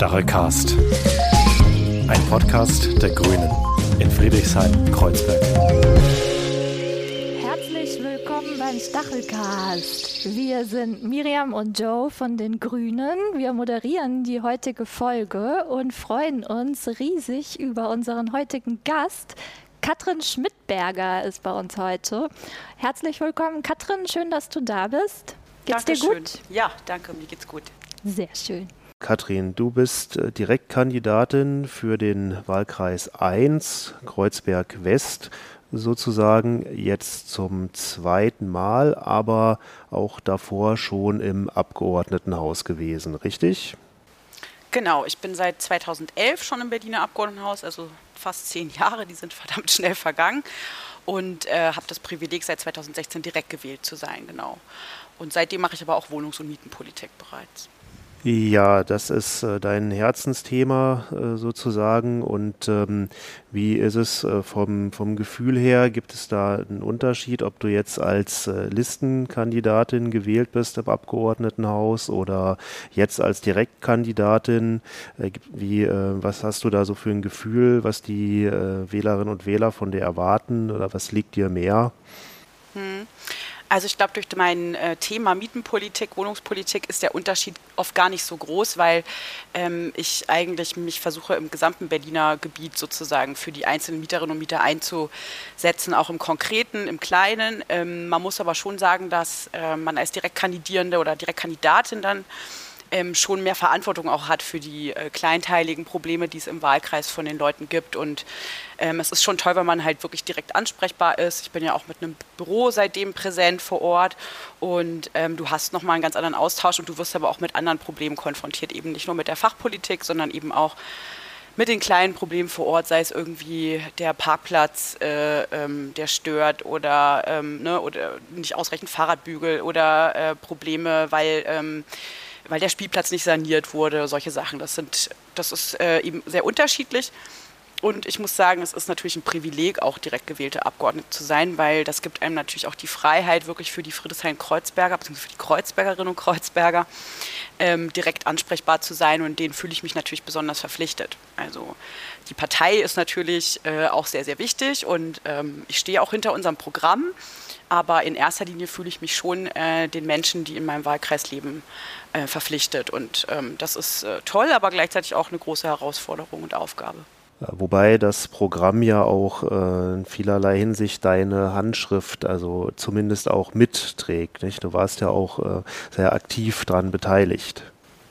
Stachelcast. Ein Podcast der Grünen in Friedrichshain-Kreuzberg. Herzlich willkommen beim Stachelcast. Wir sind Miriam und Joe von den Grünen. Wir moderieren die heutige Folge und freuen uns riesig über unseren heutigen Gast. Katrin Schmidberger ist bei uns heute. Herzlich willkommen, Katrin. Schön, dass du da bist. Geht's Dankeschön. dir gut? Ja, danke, mir geht's gut. Sehr schön. Katrin, du bist äh, Direktkandidatin für den Wahlkreis 1, Kreuzberg West, sozusagen jetzt zum zweiten Mal, aber auch davor schon im Abgeordnetenhaus gewesen, richtig? Genau, ich bin seit 2011 schon im Berliner Abgeordnetenhaus, also fast zehn Jahre, die sind verdammt schnell vergangen und äh, habe das Privileg, seit 2016 direkt gewählt zu sein, genau. Und seitdem mache ich aber auch Wohnungs- und Mietenpolitik bereits. Ja, das ist äh, dein Herzensthema äh, sozusagen. Und ähm, wie ist es äh, vom, vom Gefühl her? Gibt es da einen Unterschied, ob du jetzt als Listenkandidatin gewählt bist im Abgeordnetenhaus oder jetzt als Direktkandidatin? Wie, was hast du da so für ein Gefühl, was die Wählerinnen und Wähler von dir erwarten oder was liegt dir mehr? Hm. Also ich glaube, durch mein äh, Thema Mietenpolitik, Wohnungspolitik ist der Unterschied oft gar nicht so groß, weil ähm, ich eigentlich mich versuche im gesamten Berliner Gebiet sozusagen für die einzelnen Mieterinnen und Mieter einzusetzen, auch im Konkreten, im Kleinen. Ähm, man muss aber schon sagen, dass äh, man als Direktkandidierende oder Direktkandidatin dann ähm, schon mehr Verantwortung auch hat für die äh, kleinteiligen Probleme, die es im Wahlkreis von den Leuten gibt. Und ähm, es ist schon toll, wenn man halt wirklich direkt ansprechbar ist. Ich bin ja auch mit einem Büro seitdem präsent vor Ort und ähm, du hast nochmal einen ganz anderen Austausch und du wirst aber auch mit anderen Problemen konfrontiert, eben nicht nur mit der Fachpolitik, sondern eben auch mit den kleinen Problemen vor Ort, sei es irgendwie der Parkplatz, äh, ähm, der stört oder, ähm, ne, oder nicht ausreichend Fahrradbügel oder äh, Probleme, weil ähm, weil der Spielplatz nicht saniert wurde, solche Sachen. Das, sind, das ist äh, eben sehr unterschiedlich. Und ich muss sagen, es ist natürlich ein Privileg, auch direkt gewählte Abgeordnete zu sein, weil das gibt einem natürlich auch die Freiheit, wirklich für die Friedrichshain-Kreuzberger, beziehungsweise für die Kreuzbergerinnen und Kreuzberger, ähm, direkt ansprechbar zu sein. Und denen fühle ich mich natürlich besonders verpflichtet. Also die Partei ist natürlich äh, auch sehr, sehr wichtig und ähm, ich stehe auch hinter unserem Programm. Aber in erster Linie fühle ich mich schon äh, den Menschen, die in meinem Wahlkreis leben, äh, verpflichtet. Und ähm, das ist äh, toll, aber gleichzeitig auch eine große Herausforderung und Aufgabe. Wobei das Programm ja auch äh, in vielerlei Hinsicht deine Handschrift, also zumindest auch mitträgt. Nicht? Du warst ja auch äh, sehr aktiv daran beteiligt.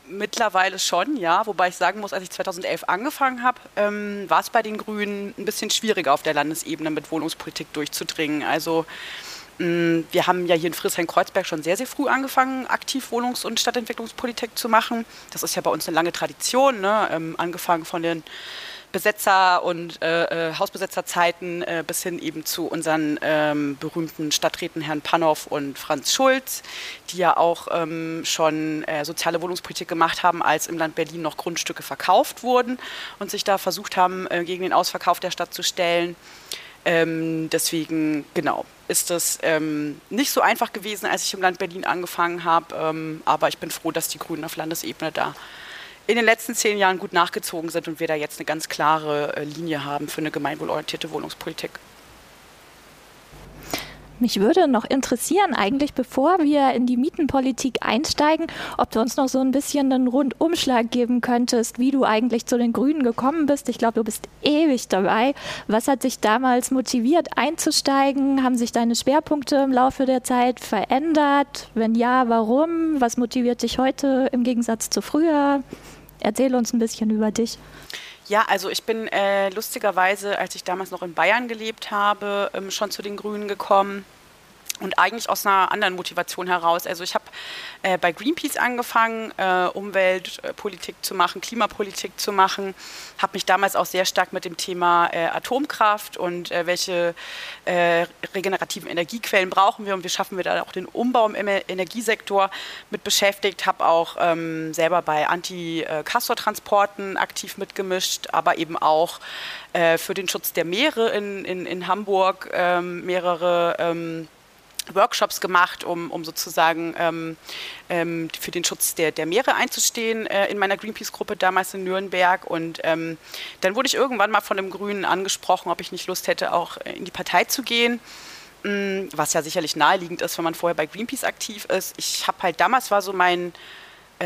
Mittlerweile schon, ja. Wobei ich sagen muss, als ich 2011 angefangen habe, ähm, war es bei den Grünen ein bisschen schwieriger auf der Landesebene mit Wohnungspolitik durchzudringen. Also wir haben ja hier in Friedrichshain-Kreuzberg schon sehr, sehr früh angefangen, aktiv Wohnungs- und Stadtentwicklungspolitik zu machen. Das ist ja bei uns eine lange Tradition, ne? ähm, angefangen von den Besetzer- und äh, äh, Hausbesetzerzeiten äh, bis hin eben zu unseren ähm, berühmten Stadträten Herrn Pannow und Franz Schulz, die ja auch ähm, schon äh, soziale Wohnungspolitik gemacht haben, als im Land Berlin noch Grundstücke verkauft wurden und sich da versucht haben, äh, gegen den Ausverkauf der Stadt zu stellen. Ähm, deswegen, genau, ist das ähm, nicht so einfach gewesen, als ich im Land Berlin angefangen habe. Ähm, aber ich bin froh, dass die Grünen auf Landesebene da in den letzten zehn Jahren gut nachgezogen sind und wir da jetzt eine ganz klare äh, Linie haben für eine gemeinwohlorientierte Wohnungspolitik. Mich würde noch interessieren, eigentlich bevor wir in die Mietenpolitik einsteigen, ob du uns noch so ein bisschen einen Rundumschlag geben könntest, wie du eigentlich zu den Grünen gekommen bist. Ich glaube, du bist ewig dabei. Was hat dich damals motiviert, einzusteigen? Haben sich deine Schwerpunkte im Laufe der Zeit verändert? Wenn ja, warum? Was motiviert dich heute im Gegensatz zu früher? Erzähl uns ein bisschen über dich. Ja, also ich bin äh, lustigerweise, als ich damals noch in Bayern gelebt habe, ähm, schon zu den Grünen gekommen und eigentlich aus einer anderen Motivation heraus. Also ich habe äh, bei Greenpeace angefangen, äh, Umweltpolitik zu machen, Klimapolitik zu machen, habe mich damals auch sehr stark mit dem Thema äh, Atomkraft und äh, welche äh, regenerativen Energiequellen brauchen wir und wie schaffen wir da auch den Umbau im Energiesektor mit beschäftigt, habe auch ähm, selber bei Anti-Castor-Transporten aktiv mitgemischt, aber eben auch äh, für den Schutz der Meere in, in, in Hamburg ähm, mehrere ähm, Workshops gemacht, um, um sozusagen ähm, ähm, für den Schutz der, der Meere einzustehen äh, in meiner Greenpeace-Gruppe damals in Nürnberg. Und ähm, dann wurde ich irgendwann mal von einem Grünen angesprochen, ob ich nicht Lust hätte, auch äh, in die Partei zu gehen. Mm, was ja sicherlich naheliegend ist, wenn man vorher bei Greenpeace aktiv ist. Ich habe halt damals war so mein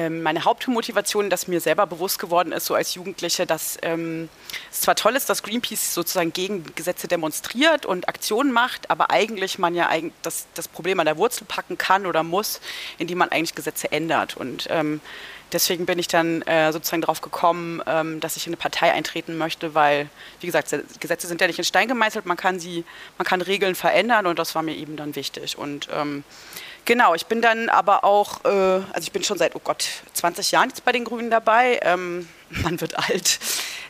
meine Hauptmotivation, dass mir selber bewusst geworden ist, so als Jugendliche, dass ähm, es zwar toll ist, dass Greenpeace sozusagen gegen Gesetze demonstriert und Aktionen macht, aber eigentlich man ja eigentlich das, das Problem an der Wurzel packen kann oder muss, indem man eigentlich Gesetze ändert. Und ähm, deswegen bin ich dann äh, sozusagen darauf gekommen, ähm, dass ich in eine Partei eintreten möchte, weil, wie gesagt, Gesetze sind ja nicht in Stein gemeißelt, man kann sie, man kann Regeln verändern und das war mir eben dann wichtig. Und ähm, Genau, ich bin dann aber auch, äh, also ich bin schon seit, oh Gott, 20 Jahren jetzt bei den Grünen dabei. Ähm, man wird alt.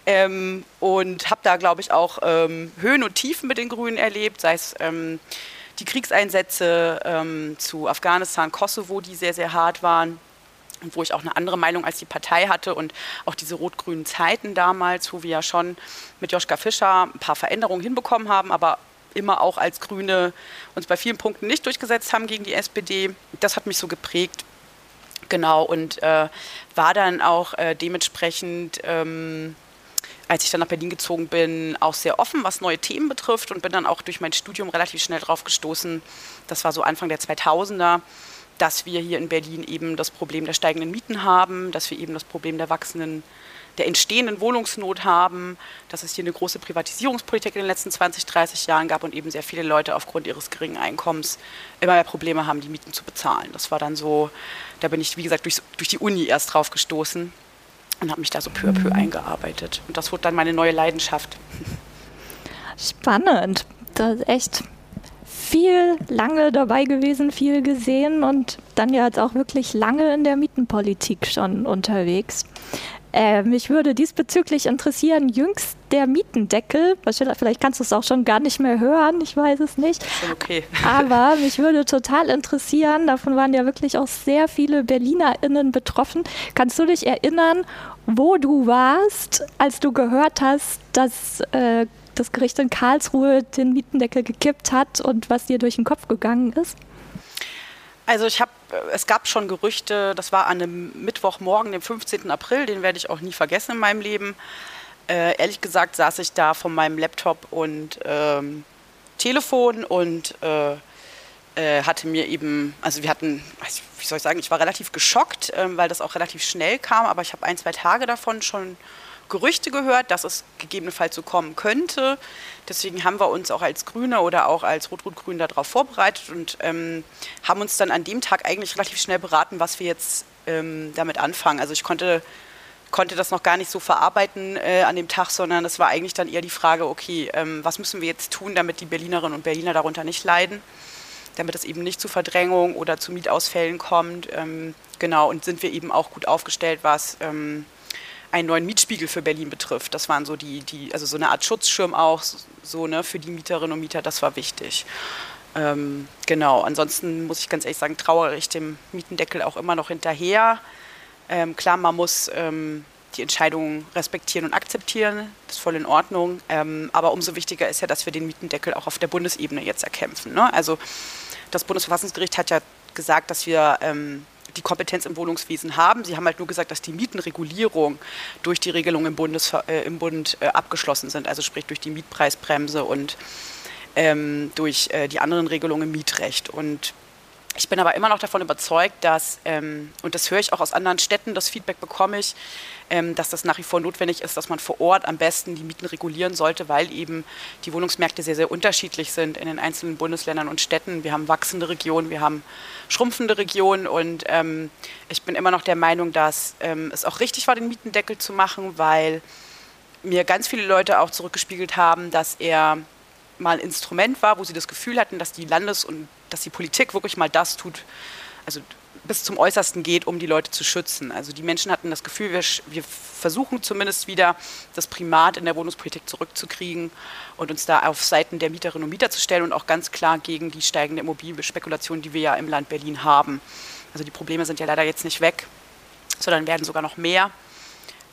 Ähm, und habe da, glaube ich, auch ähm, Höhen und Tiefen mit den Grünen erlebt, sei es ähm, die Kriegseinsätze ähm, zu Afghanistan, Kosovo, die sehr, sehr hart waren und wo ich auch eine andere Meinung als die Partei hatte und auch diese rot-grünen Zeiten damals, wo wir ja schon mit Joschka Fischer ein paar Veränderungen hinbekommen haben, aber immer auch als Grüne uns bei vielen Punkten nicht durchgesetzt haben gegen die SPD. Das hat mich so geprägt. Genau, und äh, war dann auch äh, dementsprechend, ähm, als ich dann nach Berlin gezogen bin, auch sehr offen, was neue Themen betrifft und bin dann auch durch mein Studium relativ schnell drauf gestoßen, das war so Anfang der 2000er, dass wir hier in Berlin eben das Problem der steigenden Mieten haben, dass wir eben das Problem der wachsenden der entstehenden Wohnungsnot haben, dass es hier eine große Privatisierungspolitik in den letzten 20, 30 Jahren gab und eben sehr viele Leute aufgrund ihres geringen Einkommens immer mehr Probleme haben, die Mieten zu bezahlen. Das war dann so, da bin ich, wie gesagt, durch, durch die Uni erst drauf gestoßen und habe mich da so peu à peu eingearbeitet. Und das wurde dann meine neue Leidenschaft. Spannend. Das ist echt viel lange dabei gewesen, viel gesehen und dann ja jetzt auch wirklich lange in der Mietenpolitik schon unterwegs. Äh, mich würde diesbezüglich interessieren, jüngst der Mietendeckel, vielleicht kannst du es auch schon gar nicht mehr hören, ich weiß es nicht. Okay. Aber mich würde total interessieren, davon waren ja wirklich auch sehr viele BerlinerInnen betroffen. Kannst du dich erinnern, wo du warst, als du gehört hast, dass äh, das Gericht in Karlsruhe den Mietendeckel gekippt hat und was dir durch den Kopf gegangen ist? Also ich habe, es gab schon Gerüchte, das war an einem Mittwochmorgen, dem 15. April, den werde ich auch nie vergessen in meinem Leben. Äh, ehrlich gesagt saß ich da von meinem Laptop und ähm, Telefon und äh, äh, hatte mir eben, also wir hatten, wie soll ich sagen, ich war relativ geschockt, äh, weil das auch relativ schnell kam, aber ich habe ein, zwei Tage davon schon Gerüchte gehört, dass es gegebenenfalls so kommen könnte. Deswegen haben wir uns auch als Grüne oder auch als Rot-Rot-Grün darauf vorbereitet und ähm, haben uns dann an dem Tag eigentlich relativ schnell beraten, was wir jetzt ähm, damit anfangen. Also ich konnte, konnte das noch gar nicht so verarbeiten äh, an dem Tag, sondern es war eigentlich dann eher die Frage, okay, ähm, was müssen wir jetzt tun, damit die Berlinerinnen und Berliner darunter nicht leiden, damit es eben nicht zu Verdrängung oder zu Mietausfällen kommt. Ähm, genau, und sind wir eben auch gut aufgestellt, was ähm, einen neuen Mietspiegel für Berlin betrifft. Das waren so die, die also so eine Art Schutzschirm auch, so ne, für die Mieterinnen und Mieter, das war wichtig. Ähm, genau, ansonsten muss ich ganz ehrlich sagen, trauere ich dem Mietendeckel auch immer noch hinterher. Ähm, klar, man muss ähm, die Entscheidungen respektieren und akzeptieren, das ist voll in Ordnung. Ähm, aber umso wichtiger ist ja, dass wir den Mietendeckel auch auf der Bundesebene jetzt erkämpfen. Ne? Also das Bundesverfassungsgericht hat ja gesagt, dass wir ähm, die Kompetenz im Wohnungswesen haben. Sie haben halt nur gesagt, dass die Mietenregulierung durch die Regelung im, Bundes, äh, im Bund äh, abgeschlossen sind, also sprich durch die Mietpreisbremse und ähm, durch äh, die anderen Regelungen im Mietrecht. Und ich bin aber immer noch davon überzeugt, dass, ähm, und das höre ich auch aus anderen Städten, das Feedback bekomme ich, ähm, dass das nach wie vor notwendig ist, dass man vor Ort am besten die Mieten regulieren sollte, weil eben die Wohnungsmärkte sehr, sehr unterschiedlich sind in den einzelnen Bundesländern und Städten. Wir haben wachsende Regionen, wir haben schrumpfende Regionen und ähm, ich bin immer noch der Meinung, dass ähm, es auch richtig war, den Mietendeckel zu machen, weil mir ganz viele Leute auch zurückgespiegelt haben, dass er mal ein Instrument war, wo sie das Gefühl hatten, dass die Landes- und dass die Politik wirklich mal das tut, also bis zum Äußersten geht, um die Leute zu schützen. Also die Menschen hatten das Gefühl, wir, wir, versuchen zumindest wieder das Primat in der Wohnungspolitik zurückzukriegen und uns da auf Seiten der Mieterinnen und Mieter zu stellen und auch ganz klar gegen die steigende Immobilienspekulation, die wir ja im Land Berlin haben. Also die Probleme sind ja leider jetzt nicht weg, sondern werden sogar noch mehr.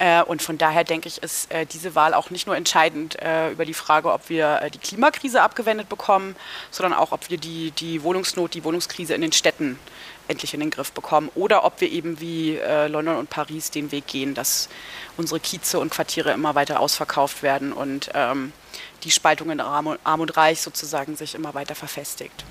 Äh, und von daher denke ich, ist äh, diese Wahl auch nicht nur entscheidend äh, über die Frage, ob wir die Klimakrise abgewendet bekommen, sondern auch, ob wir die, die Wohnungsnot, die Wohnungskrise in den Städten endlich in den Griff bekommen oder ob wir eben wie London und Paris den Weg gehen, dass unsere Kieze und Quartiere immer weiter ausverkauft werden und ähm, die Spaltung in Arm und Reich sozusagen sich immer weiter verfestigt.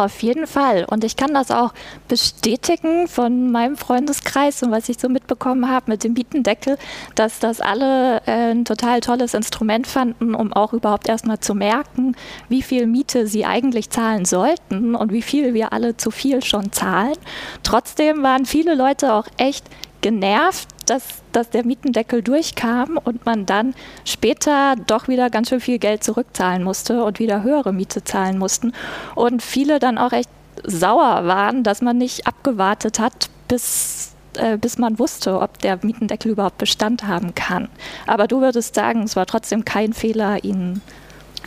Auf jeden Fall. Und ich kann das auch bestätigen von meinem Freundeskreis und was ich so mitbekommen habe mit dem Mietendeckel, dass das alle äh, ein total tolles Instrument fanden, um auch überhaupt erstmal zu merken, wie viel Miete sie eigentlich zahlen sollten und wie viel wir alle zu viel schon zahlen. Trotzdem waren viele Leute auch echt genervt, dass, dass der Mietendeckel durchkam und man dann später doch wieder ganz schön viel Geld zurückzahlen musste und wieder höhere Miete zahlen mussten. Und viele dann auch echt sauer waren, dass man nicht abgewartet hat, bis, äh, bis man wusste, ob der Mietendeckel überhaupt Bestand haben kann. Aber du würdest sagen, es war trotzdem kein Fehler, ihn.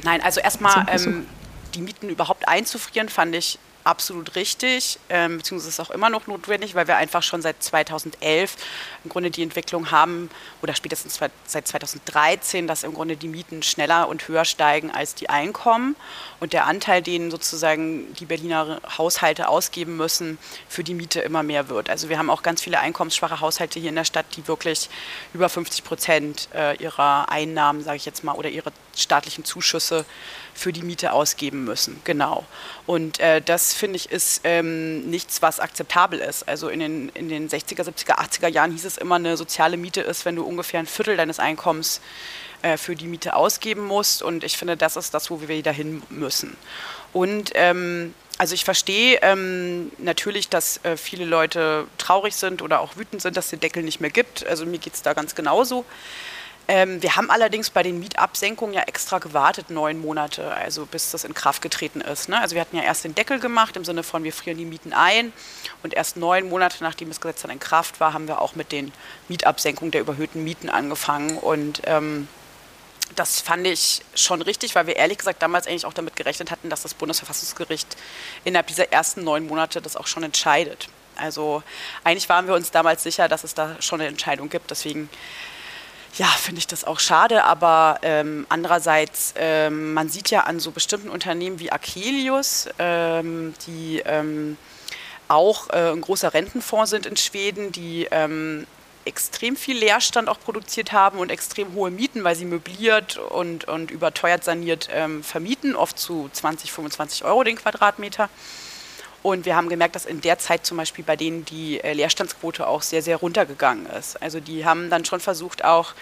Nein, also erstmal ähm, die Mieten überhaupt einzufrieren, fand ich absolut richtig, ähm, beziehungsweise ist auch immer noch notwendig, weil wir einfach schon seit 2011 im Grunde die Entwicklung haben, oder spätestens seit 2013, dass im Grunde die Mieten schneller und höher steigen als die Einkommen und der Anteil, den sozusagen die Berliner Haushalte ausgeben müssen, für die Miete immer mehr wird. Also wir haben auch ganz viele einkommensschwache Haushalte hier in der Stadt, die wirklich über 50 Prozent äh, ihrer Einnahmen, sage ich jetzt mal, oder ihre staatlichen Zuschüsse für die Miete ausgeben müssen. Genau. Und äh, das finde ich ist ähm, nichts, was akzeptabel ist. Also in den, in den 60er, 70er, 80er Jahren hieß es immer, eine soziale Miete ist, wenn du ungefähr ein Viertel deines Einkommens äh, für die Miete ausgeben musst. Und ich finde, das ist das, wo wir wieder hin müssen. Und ähm, also ich verstehe ähm, natürlich, dass äh, viele Leute traurig sind oder auch wütend sind, dass es den Deckel nicht mehr gibt. Also mir geht es da ganz genauso. Ähm, wir haben allerdings bei den Mietabsenkungen ja extra gewartet, neun Monate, also bis das in Kraft getreten ist. Ne? Also wir hatten ja erst den Deckel gemacht, im Sinne von, wir frieren die Mieten ein. Und erst neun Monate, nachdem das Gesetz dann in Kraft war, haben wir auch mit den Mietabsenkungen der überhöhten Mieten angefangen. Und ähm, das fand ich schon richtig, weil wir ehrlich gesagt damals eigentlich auch damit gerechnet hatten, dass das Bundesverfassungsgericht innerhalb dieser ersten neun Monate das auch schon entscheidet. Also eigentlich waren wir uns damals sicher, dass es da schon eine Entscheidung gibt. Deswegen ja, finde ich das auch schade, aber ähm, andererseits, ähm, man sieht ja an so bestimmten Unternehmen wie Akelius, ähm, die ähm, auch äh, ein großer Rentenfonds sind in Schweden, die ähm, extrem viel Leerstand auch produziert haben und extrem hohe Mieten, weil sie möbliert und, und überteuert saniert ähm, vermieten, oft zu 20, 25 Euro den Quadratmeter. Und wir haben gemerkt, dass in der Zeit zum Beispiel bei denen die äh, Leerstandsquote auch sehr, sehr runtergegangen ist. Also die haben dann schon versucht, auch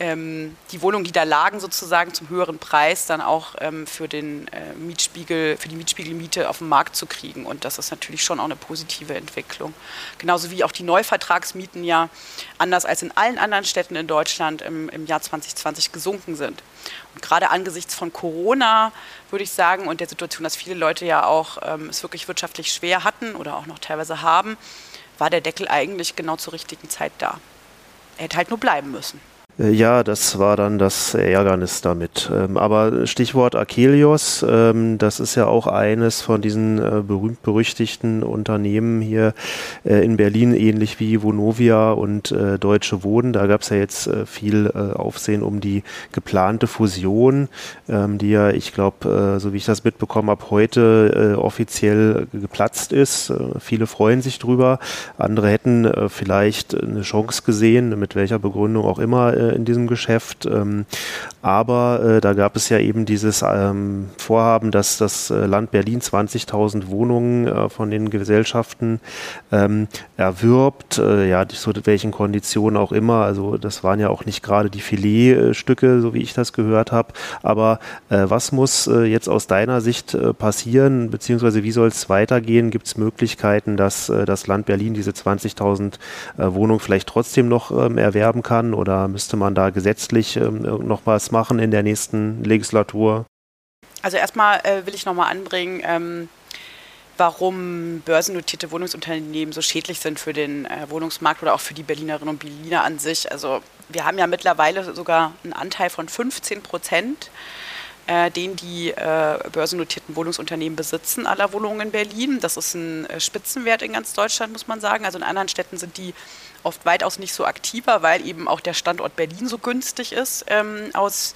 ähm, die Wohnungen, die da lagen, sozusagen zum höheren Preis dann auch ähm, für den äh, Mietspiegel, für die Mietspiegelmiete auf den Markt zu kriegen. Und das ist natürlich schon auch eine positive Entwicklung. Genauso wie auch die Neuvertragsmieten ja anders als in allen anderen Städten in Deutschland im, im Jahr 2020 gesunken sind. Und gerade angesichts von Corona würde ich sagen und der Situation, dass viele Leute ja auch ähm, es wirklich wirtschaftlich schwer hatten oder auch noch teilweise haben, war der Deckel eigentlich genau zur richtigen Zeit da. Er hätte halt nur bleiben müssen. Äh, ja, das war dann das Ärgernis damit. Ähm, aber Stichwort Akelios, ähm, das ist ja auch eines von diesen äh, berühmt-berüchtigten Unternehmen hier äh, in Berlin, ähnlich wie Vonovia und Deutsche Wohnen. Da gab es ja jetzt viel Aufsehen um die geplante Fusion, ähm, die ja, ich glaube, so wie ich das mitbekommen habe, heute offiziell geplatzt ist. Viele freuen sich drüber. Andere hätten vielleicht eine Chance gesehen, mit welcher Begründung auch immer äh, in diesem Geschäft. Ähm, aber äh, da gab es ja eben dieses ähm, Vorhaben, dass das äh, Land Berlin 20.000 Wohnungen äh, von den Gesellschaften ähm, erwirbt, äh, ja, zu welchen Konditionen auch immer. Also das waren ja auch nicht gerade die Filetstücke, so wie ich das gehört habe. Aber äh, was muss jetzt aus deiner Sicht passieren, beziehungsweise wie soll es weitergehen? Gibt es Möglichkeiten, dass das Land Berlin diese 20.000 Wohnungen vielleicht trotzdem noch ähm, erwerben kann oder müsste man da gesetzlich ähm, noch was machen in der nächsten Legislatur? Also erstmal äh, will ich nochmal anbringen, ähm, warum börsennotierte Wohnungsunternehmen so schädlich sind für den äh, Wohnungsmarkt oder auch für die Berlinerinnen und Berliner an sich. Also wir haben ja mittlerweile sogar einen Anteil von 15 Prozent äh, den die äh, börsennotierten Wohnungsunternehmen besitzen, aller Wohnungen in Berlin. Das ist ein äh, Spitzenwert in ganz Deutschland, muss man sagen. Also in anderen Städten sind die oft weitaus nicht so aktiver, weil eben auch der Standort Berlin so günstig ist ähm, aus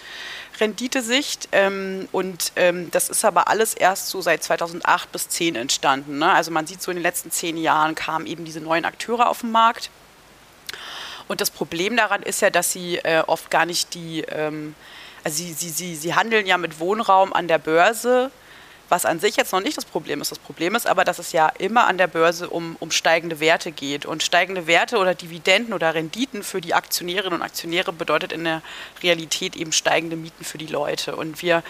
Renditesicht. Ähm, und ähm, das ist aber alles erst so seit 2008 bis 2010 entstanden. Ne? Also man sieht so in den letzten zehn Jahren kamen eben diese neuen Akteure auf den Markt. Und das Problem daran ist ja, dass sie äh, oft gar nicht die, ähm, also sie, sie, sie, sie handeln ja mit Wohnraum an der Börse was an sich jetzt noch nicht das Problem ist. Das Problem ist aber, dass es ja immer an der Börse um, um steigende Werte geht. Und steigende Werte oder Dividenden oder Renditen für die Aktionärinnen und Aktionäre bedeutet in der Realität eben steigende Mieten für die Leute. Und wir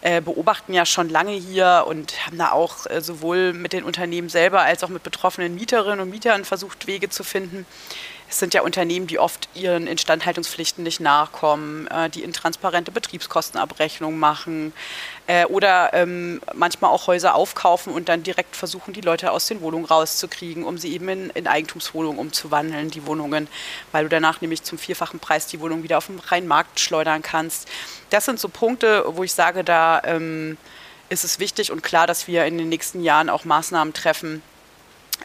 äh, beobachten ja schon lange hier und haben da auch äh, sowohl mit den Unternehmen selber als auch mit betroffenen Mieterinnen und Mietern versucht, Wege zu finden, es sind ja Unternehmen, die oft ihren Instandhaltungspflichten nicht nachkommen, äh, die intransparente Betriebskostenabrechnungen machen äh, oder ähm, manchmal auch Häuser aufkaufen und dann direkt versuchen, die Leute aus den Wohnungen rauszukriegen, um sie eben in, in Eigentumswohnungen umzuwandeln, die Wohnungen, weil du danach nämlich zum vierfachen Preis die Wohnung wieder auf den freien Markt schleudern kannst. Das sind so Punkte, wo ich sage, da ähm, ist es wichtig und klar, dass wir in den nächsten Jahren auch Maßnahmen treffen,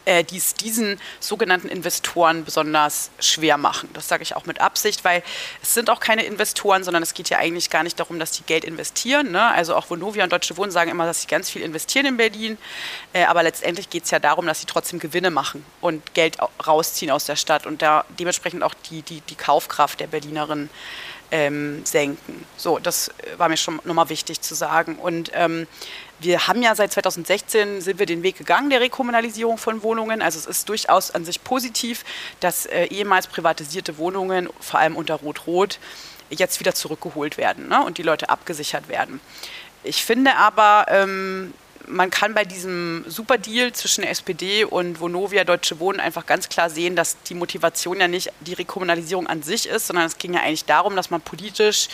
die es diesen sogenannten Investoren besonders schwer machen. Das sage ich auch mit Absicht, weil es sind auch keine Investoren, sondern es geht ja eigentlich gar nicht darum, dass die Geld investieren. Ne? Also auch Vonovia und Deutsche Wohnen sagen immer, dass sie ganz viel investieren in Berlin, äh, aber letztendlich geht es ja darum, dass sie trotzdem Gewinne machen und Geld rausziehen aus der Stadt und da dementsprechend auch die, die, die Kaufkraft der Berlinerinnen ähm, senken. So, das war mir schon nochmal wichtig zu sagen. Und ähm, wir haben ja seit 2016 sind wir den Weg gegangen der Rekommunalisierung von Wohnungen. Also es ist durchaus an sich positiv, dass äh, ehemals privatisierte Wohnungen, vor allem unter Rot-Rot, jetzt wieder zurückgeholt werden ne, und die Leute abgesichert werden. Ich finde aber, ähm, man kann bei diesem Superdeal zwischen SPD und Vonovia Deutsche Wohnen einfach ganz klar sehen, dass die Motivation ja nicht die Rekommunalisierung an sich ist, sondern es ging ja eigentlich darum, dass man politisch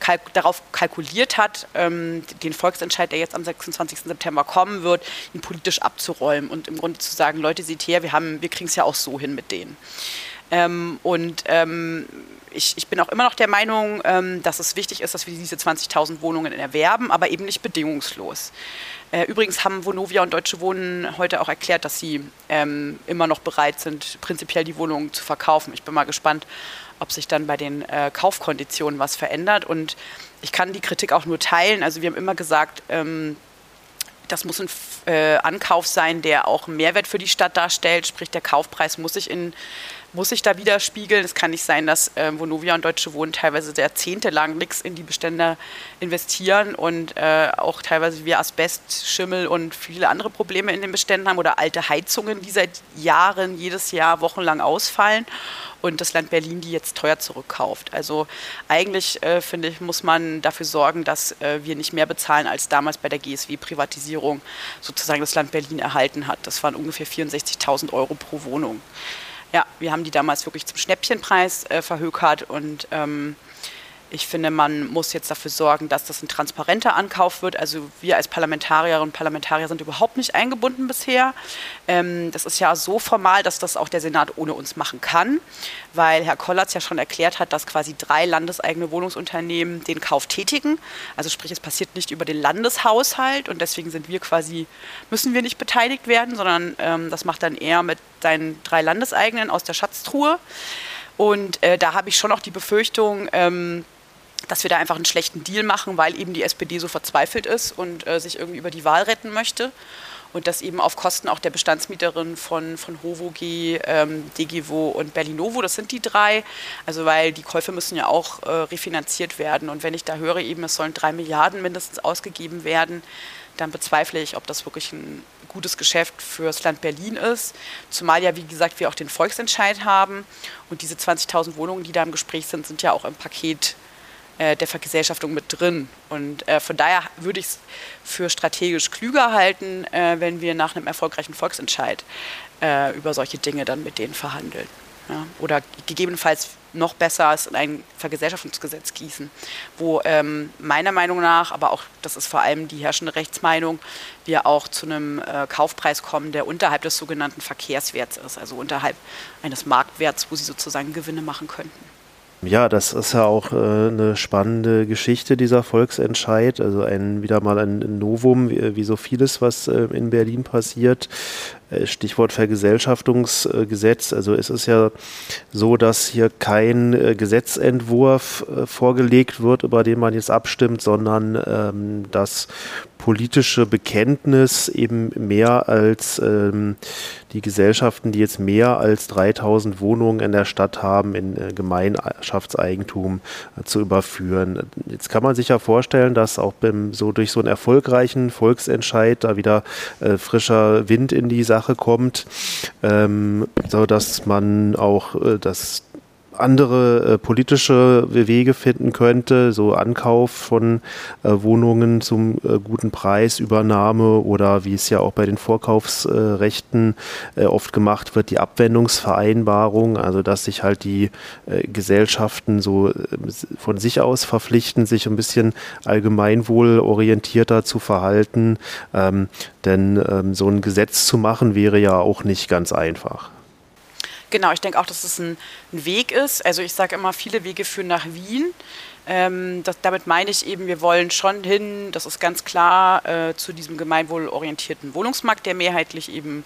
kalk darauf kalkuliert hat, ähm, den Volksentscheid, der jetzt am 26. September kommen wird, ihn politisch abzuräumen und im Grunde zu sagen, Leute, seht her, wir, wir kriegen es ja auch so hin mit denen. Ähm, und ähm, ich, ich, bin auch immer noch der Meinung, ähm, dass es wichtig ist, dass wir diese 20.000 Wohnungen erwerben, aber eben nicht bedingungslos. Äh, übrigens haben Vonovia und Deutsche Wohnen heute auch erklärt, dass sie ähm, immer noch bereit sind, prinzipiell die Wohnungen zu verkaufen. Ich bin mal gespannt, ob sich dann bei den äh, Kaufkonditionen was verändert. Und ich kann die Kritik auch nur teilen. Also wir haben immer gesagt, ähm, das muss ein äh, Ankauf sein, der auch einen Mehrwert für die Stadt darstellt. Sprich, der Kaufpreis muss sich in muss sich da widerspiegeln. Es kann nicht sein, dass äh, Vonovia und Deutsche Wohnen teilweise jahrzehntelang nichts in die Bestände investieren und äh, auch teilweise wir Asbest, Schimmel und viele andere Probleme in den Beständen haben oder alte Heizungen, die seit Jahren jedes Jahr wochenlang ausfallen und das Land Berlin die jetzt teuer zurückkauft. Also eigentlich äh, finde ich, muss man dafür sorgen, dass äh, wir nicht mehr bezahlen, als damals bei der GSW-Privatisierung sozusagen das Land Berlin erhalten hat. Das waren ungefähr 64.000 Euro pro Wohnung. Ja, wir haben die damals wirklich zum Schnäppchenpreis äh, verhökert und ähm, ich finde, man muss jetzt dafür sorgen, dass das ein transparenter Ankauf wird. Also wir als Parlamentarierinnen und Parlamentarier sind überhaupt nicht eingebunden bisher. Ähm, das ist ja so formal, dass das auch der Senat ohne uns machen kann, weil Herr Kollatz ja schon erklärt hat, dass quasi drei landeseigene Wohnungsunternehmen den Kauf tätigen. Also sprich, es passiert nicht über den Landeshaushalt und deswegen sind wir quasi, müssen wir nicht beteiligt werden, sondern ähm, das macht dann er mit seinen drei Landeseigenen aus der Schatztruhe. Und äh, da habe ich schon auch die Befürchtung, ähm, dass wir da einfach einen schlechten Deal machen, weil eben die SPD so verzweifelt ist und äh, sich irgendwie über die Wahl retten möchte. Und das eben auf Kosten auch der Bestandsmieterin von, von HOVOG, ähm, DGVO und Berlinovo, das sind die drei. Also weil die Käufe müssen ja auch äh, refinanziert werden. Und wenn ich da höre, eben es sollen drei Milliarden mindestens ausgegeben werden, dann bezweifle ich, ob das wirklich ein gutes Geschäft fürs Land Berlin ist. Zumal ja, wie gesagt, wir auch den Volksentscheid haben. Und diese 20.000 Wohnungen, die da im Gespräch sind, sind ja auch im Paket der Vergesellschaftung mit drin. Und äh, von daher würde ich es für strategisch klüger halten, äh, wenn wir nach einem erfolgreichen Volksentscheid äh, über solche Dinge dann mit denen verhandeln. Ja? Oder gegebenenfalls noch besser als in ein Vergesellschaftungsgesetz gießen, wo ähm, meiner Meinung nach, aber auch das ist vor allem die herrschende Rechtsmeinung, wir auch zu einem äh, Kaufpreis kommen, der unterhalb des sogenannten Verkehrswerts ist, also unterhalb eines Marktwerts, wo sie sozusagen Gewinne machen könnten. Ja, das ist ja auch äh, eine spannende Geschichte, dieser Volksentscheid. Also ein, wieder mal ein Novum, wie, wie so vieles, was äh, in Berlin passiert. Äh, Stichwort Vergesellschaftungsgesetz. Also es ist ja so, dass hier kein äh, Gesetzentwurf äh, vorgelegt wird, über den man jetzt abstimmt, sondern ähm, das politische Bekenntnis eben mehr als ähm, die Gesellschaften, die jetzt mehr als 3000 Wohnungen in der Stadt haben, in Gemeinschaftseigentum äh, zu überführen. Jetzt kann man sich ja vorstellen, dass auch beim, so durch so einen erfolgreichen Volksentscheid da wieder äh, frischer Wind in die Sache kommt, ähm, so dass man auch äh, das andere äh, politische Wege finden könnte, so Ankauf von äh, Wohnungen zum äh, guten Preis, Übernahme oder wie es ja auch bei den Vorkaufsrechten äh, oft gemacht wird, die Abwendungsvereinbarung, also dass sich halt die äh, Gesellschaften so äh, von sich aus verpflichten, sich ein bisschen allgemeinwohlorientierter zu verhalten, ähm, denn ähm, so ein Gesetz zu machen wäre ja auch nicht ganz einfach. Genau, ich denke auch, dass es ein, ein Weg ist. Also ich sage immer, viele Wege führen nach Wien. Ähm, das, damit meine ich eben, wir wollen schon hin, das ist ganz klar, äh, zu diesem gemeinwohlorientierten Wohnungsmarkt, der mehrheitlich eben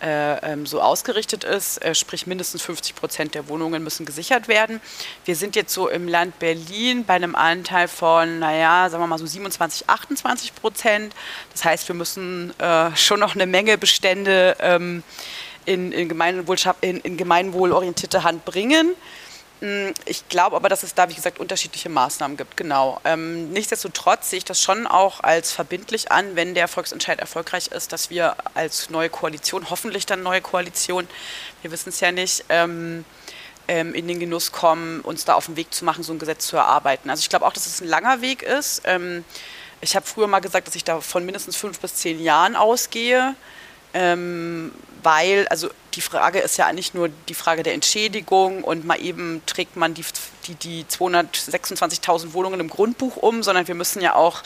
äh, ähm, so ausgerichtet ist, äh, sprich mindestens 50 Prozent der Wohnungen müssen gesichert werden. Wir sind jetzt so im Land Berlin bei einem Anteil von, naja, sagen wir mal so 27, 28 Prozent. Das heißt, wir müssen äh, schon noch eine Menge Bestände ähm, in, in, in, in gemeinwohlorientierte Hand bringen. Mm, ich glaube aber, dass es da, wie gesagt, unterschiedliche Maßnahmen gibt, genau. Ähm, nichtsdestotrotz sehe ich das schon auch als verbindlich an, wenn der Volksentscheid erfolgreich ist, dass wir als neue Koalition, hoffentlich dann neue Koalition, wir wissen es ja nicht, ähm, ähm, in den Genuss kommen, uns da auf den Weg zu machen, so ein Gesetz zu erarbeiten. Also ich glaube auch, dass es ein langer Weg ist. Ähm, ich habe früher mal gesagt, dass ich da von mindestens fünf bis zehn Jahren ausgehe. Ähm, weil, also die Frage ist ja nicht nur die Frage der Entschädigung und mal eben trägt man die, die, die 226.000 Wohnungen im Grundbuch um, sondern wir müssen ja auch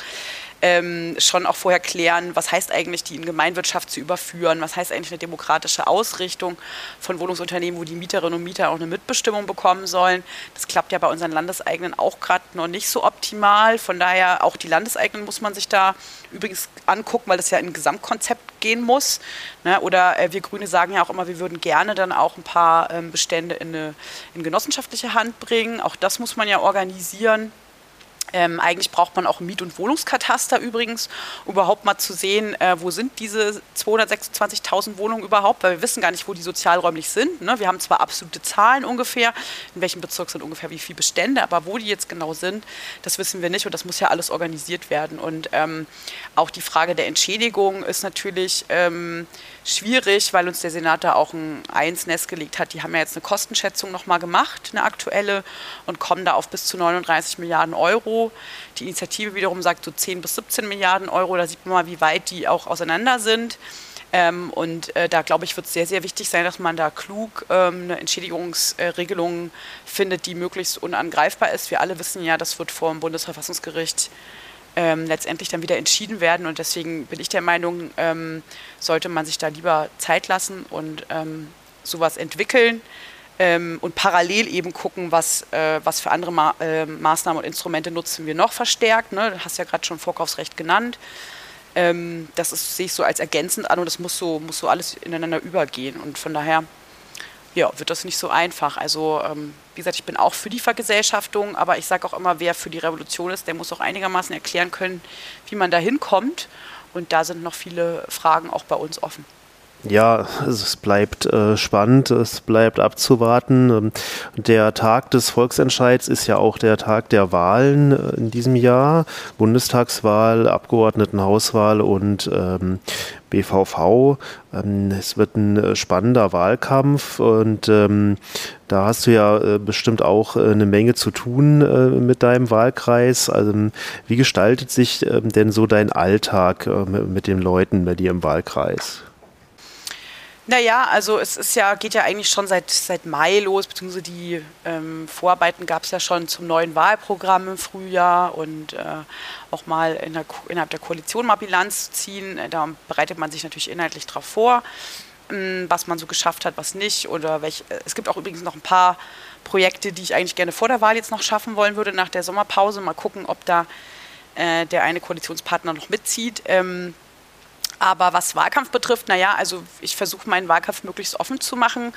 ähm, schon auch vorher klären, was heißt eigentlich, die in Gemeinwirtschaft zu überführen, was heißt eigentlich eine demokratische Ausrichtung von Wohnungsunternehmen, wo die Mieterinnen und Mieter auch eine Mitbestimmung bekommen sollen. Das klappt ja bei unseren Landeseigenen auch gerade noch nicht so optimal. Von daher auch die Landeseigenen muss man sich da übrigens angucken, weil das ja in ein Gesamtkonzept gehen muss. Ne? Oder äh, wir Grüne sagen ja auch immer, wir würden gerne dann auch ein paar ähm, Bestände in, eine, in genossenschaftliche Hand bringen. Auch das muss man ja organisieren. Ähm, eigentlich braucht man auch ein Miet- und Wohnungskataster übrigens, um überhaupt mal zu sehen, äh, wo sind diese 226.000 Wohnungen überhaupt, weil wir wissen gar nicht, wo die sozialräumlich sind. Ne? Wir haben zwar absolute Zahlen ungefähr, in welchem Bezirk sind ungefähr wie viele Bestände, aber wo die jetzt genau sind, das wissen wir nicht und das muss ja alles organisiert werden. Und ähm, auch die Frage der Entschädigung ist natürlich ähm, schwierig, weil uns der Senat da auch ein Eins Nest gelegt hat. Die haben ja jetzt eine Kostenschätzung nochmal gemacht, eine aktuelle, und kommen da auf bis zu 39 Milliarden Euro. Die Initiative wiederum sagt so 10 bis 17 Milliarden Euro. Da sieht man mal, wie weit die auch auseinander sind. Ähm, und äh, da glaube ich, wird es sehr, sehr wichtig sein, dass man da klug ähm, eine Entschädigungsregelung findet, die möglichst unangreifbar ist. Wir alle wissen ja, das wird vor dem Bundesverfassungsgericht ähm, letztendlich dann wieder entschieden werden. Und deswegen bin ich der Meinung, ähm, sollte man sich da lieber Zeit lassen und ähm, sowas entwickeln ähm, und parallel eben gucken, was, äh, was für andere Ma äh, Maßnahmen und Instrumente nutzen wir noch verstärkt. Ne? Du hast ja gerade schon Vorkaufsrecht genannt. Ähm, das ist, sehe ich so als ergänzend an und das muss so, muss so alles ineinander übergehen. Und von daher ja, wird das nicht so einfach. Also ähm, wie gesagt, ich bin auch für die Vergesellschaftung, aber ich sage auch immer, wer für die Revolution ist, der muss auch einigermaßen erklären können, wie man da hinkommt. Und da sind noch viele Fragen auch bei uns offen. Ja, es bleibt äh, spannend, es bleibt abzuwarten. Ähm, der Tag des Volksentscheids ist ja auch der Tag der Wahlen äh, in diesem Jahr. Bundestagswahl, Abgeordnetenhauswahl und ähm, BVV. Ähm, es wird ein äh, spannender Wahlkampf und ähm, da hast du ja äh, bestimmt auch äh, eine Menge zu tun äh, mit deinem Wahlkreis. Also wie gestaltet sich ähm, denn so dein Alltag äh, mit den Leuten bei dir im Wahlkreis? Naja, also es ist ja, geht ja eigentlich schon seit, seit Mai los, beziehungsweise die ähm, Vorarbeiten gab es ja schon zum neuen Wahlprogramm im Frühjahr und äh, auch mal in der, innerhalb der Koalition mal Bilanz zu ziehen. Da bereitet man sich natürlich inhaltlich darauf vor. hm, was man so geschafft hat, was nicht. Oder welch, äh, es gibt auch übrigens noch ein paar Projekte, die ich eigentlich gerne vor der Wahl jetzt noch schaffen wollen würde, nach der Sommerpause. Mal gucken, ob da äh, der eine Koalitionspartner noch mitzieht. Ähm, aber was Wahlkampf betrifft, naja, also ich versuche meinen Wahlkampf möglichst offen zu machen.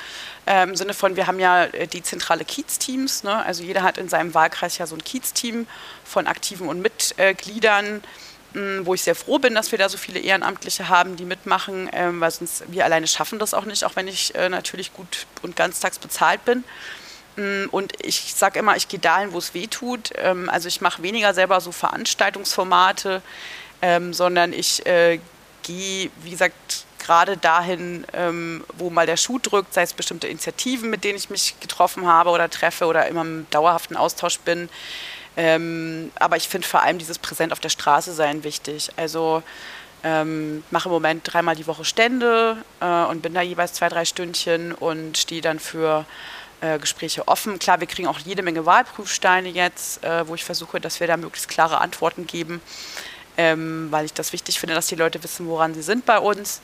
Äh, Im Sinne von, wir haben ja äh, dezentrale Kiez-Teams. Ne? Also jeder hat in seinem Wahlkreis ja so ein Kiez-Team von Aktiven und Mitgliedern, äh, wo ich sehr froh bin, dass wir da so viele Ehrenamtliche haben, die mitmachen, ähm, weil sonst wir alleine schaffen das auch nicht, auch wenn ich äh, natürlich gut und ganztags bezahlt bin. Mm, und ich sage immer, ich gehe dahin, wo es weh tut. Ähm, also ich mache weniger selber so Veranstaltungsformate, ähm, sondern ich äh, gehe, wie gesagt, gerade dahin, ähm, wo mal der Schuh drückt, sei es bestimmte Initiativen, mit denen ich mich getroffen habe oder treffe oder immer im dauerhaften Austausch bin. Ähm, aber ich finde vor allem dieses Präsent auf der Straße sein wichtig. Also ähm, mache im Moment dreimal die Woche Stände äh, und bin da jeweils zwei, drei Stündchen und stehe dann für äh, Gespräche offen. Klar, wir kriegen auch jede Menge Wahlprüfsteine jetzt, äh, wo ich versuche, dass wir da möglichst klare Antworten geben ähm, weil ich das wichtig finde, dass die Leute wissen, woran sie sind bei uns.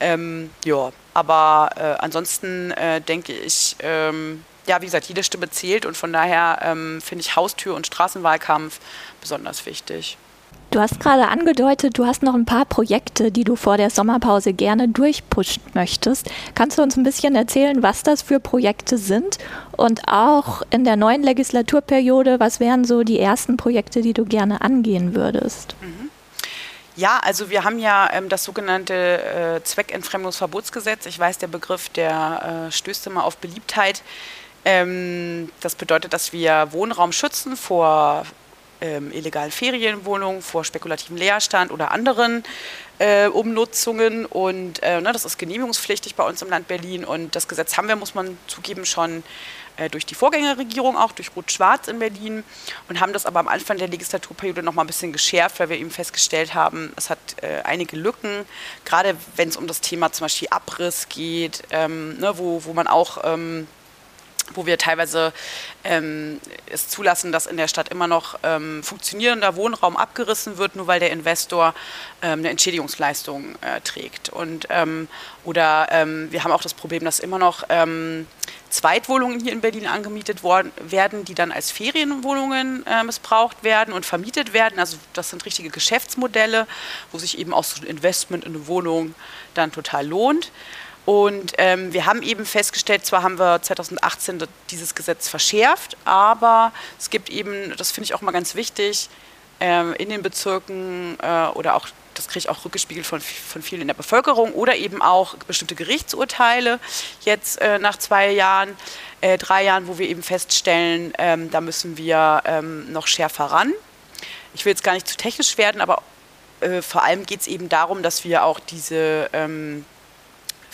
Ähm, ja, aber äh, ansonsten äh, denke ich, ähm, ja, wie gesagt, jede Stimme zählt und von daher ähm, finde ich Haustür- und Straßenwahlkampf besonders wichtig. Du hast gerade angedeutet, du hast noch ein paar Projekte, die du vor der Sommerpause gerne durchpushen möchtest. Kannst du uns ein bisschen erzählen, was das für Projekte sind? Und auch in der neuen Legislaturperiode, was wären so die ersten Projekte, die du gerne angehen würdest? Mhm. Ja, also wir haben ja ähm, das sogenannte äh, Zweckentfremdungsverbotsgesetz. Ich weiß, der Begriff, der äh, stößt immer auf Beliebtheit. Ähm, das bedeutet, dass wir Wohnraum schützen vor ähm, illegalen Ferienwohnungen, vor spekulativen Leerstand oder anderen äh, Umnutzungen. Und äh, ne, das ist genehmigungspflichtig bei uns im Land Berlin. Und das Gesetz haben wir, muss man zugeben, schon äh, durch die Vorgängerregierung, auch durch Rot-Schwarz in Berlin. Und haben das aber am Anfang der Legislaturperiode noch mal ein bisschen geschärft, weil wir eben festgestellt haben, es hat äh, einige Lücken, gerade wenn es um das Thema zum Beispiel Abriss geht, ähm, ne, wo, wo man auch... Ähm, wo wir teilweise ähm, es zulassen, dass in der Stadt immer noch ähm, funktionierender Wohnraum abgerissen wird, nur weil der Investor ähm, eine Entschädigungsleistung äh, trägt. Und, ähm, oder ähm, wir haben auch das Problem, dass immer noch ähm, Zweitwohnungen hier in Berlin angemietet worden, werden, die dann als Ferienwohnungen äh, missbraucht werden und vermietet werden. Also das sind richtige Geschäftsmodelle, wo sich eben auch so ein Investment in eine Wohnung dann total lohnt. Und ähm, wir haben eben festgestellt, zwar haben wir 2018 dieses Gesetz verschärft, aber es gibt eben, das finde ich auch mal ganz wichtig, ähm, in den Bezirken äh, oder auch, das kriege ich auch rückgespiegelt von, von vielen in der Bevölkerung oder eben auch bestimmte Gerichtsurteile jetzt äh, nach zwei Jahren, äh, drei Jahren, wo wir eben feststellen, ähm, da müssen wir ähm, noch schärfer ran. Ich will jetzt gar nicht zu technisch werden, aber äh, vor allem geht es eben darum, dass wir auch diese ähm,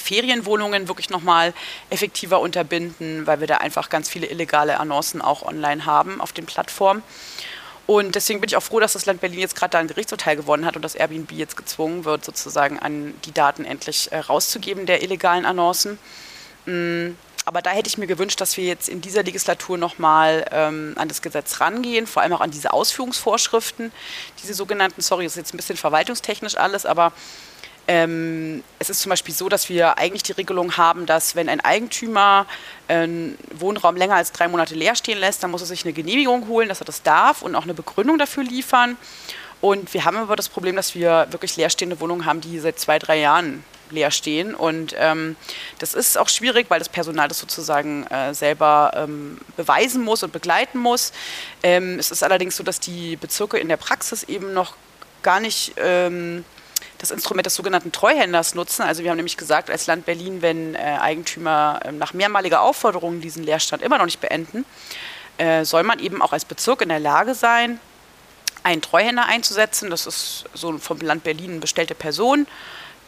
Ferienwohnungen wirklich nochmal effektiver unterbinden, weil wir da einfach ganz viele illegale Annoncen auch online haben auf den Plattformen. Und deswegen bin ich auch froh, dass das Land Berlin jetzt gerade da ein Gerichtsurteil gewonnen hat und das Airbnb jetzt gezwungen wird, sozusagen an die Daten endlich äh, rauszugeben der illegalen Annoncen. Mm, aber da hätte ich mir gewünscht, dass wir jetzt in dieser Legislatur nochmal ähm, an das Gesetz rangehen, vor allem auch an diese Ausführungsvorschriften, diese sogenannten, sorry, das ist jetzt ein bisschen verwaltungstechnisch alles, aber ähm, es ist zum Beispiel so, dass wir eigentlich die Regelung haben, dass wenn ein Eigentümer einen Wohnraum länger als drei Monate leer stehen lässt, dann muss er sich eine Genehmigung holen, dass er das darf und auch eine Begründung dafür liefern. Und wir haben aber das Problem, dass wir wirklich leerstehende Wohnungen haben, die seit zwei, drei Jahren leer stehen. Und ähm, das ist auch schwierig, weil das Personal das sozusagen äh, selber ähm, beweisen muss und begleiten muss. Ähm, es ist allerdings so, dass die Bezirke in der Praxis eben noch gar nicht ähm, das Instrument des sogenannten Treuhänders nutzen. Also wir haben nämlich gesagt, als Land Berlin, wenn äh, Eigentümer äh, nach mehrmaliger Aufforderung diesen Leerstand immer noch nicht beenden, äh, soll man eben auch als Bezirk in der Lage sein, einen Treuhänder einzusetzen. Das ist so vom Land Berlin bestellte Person,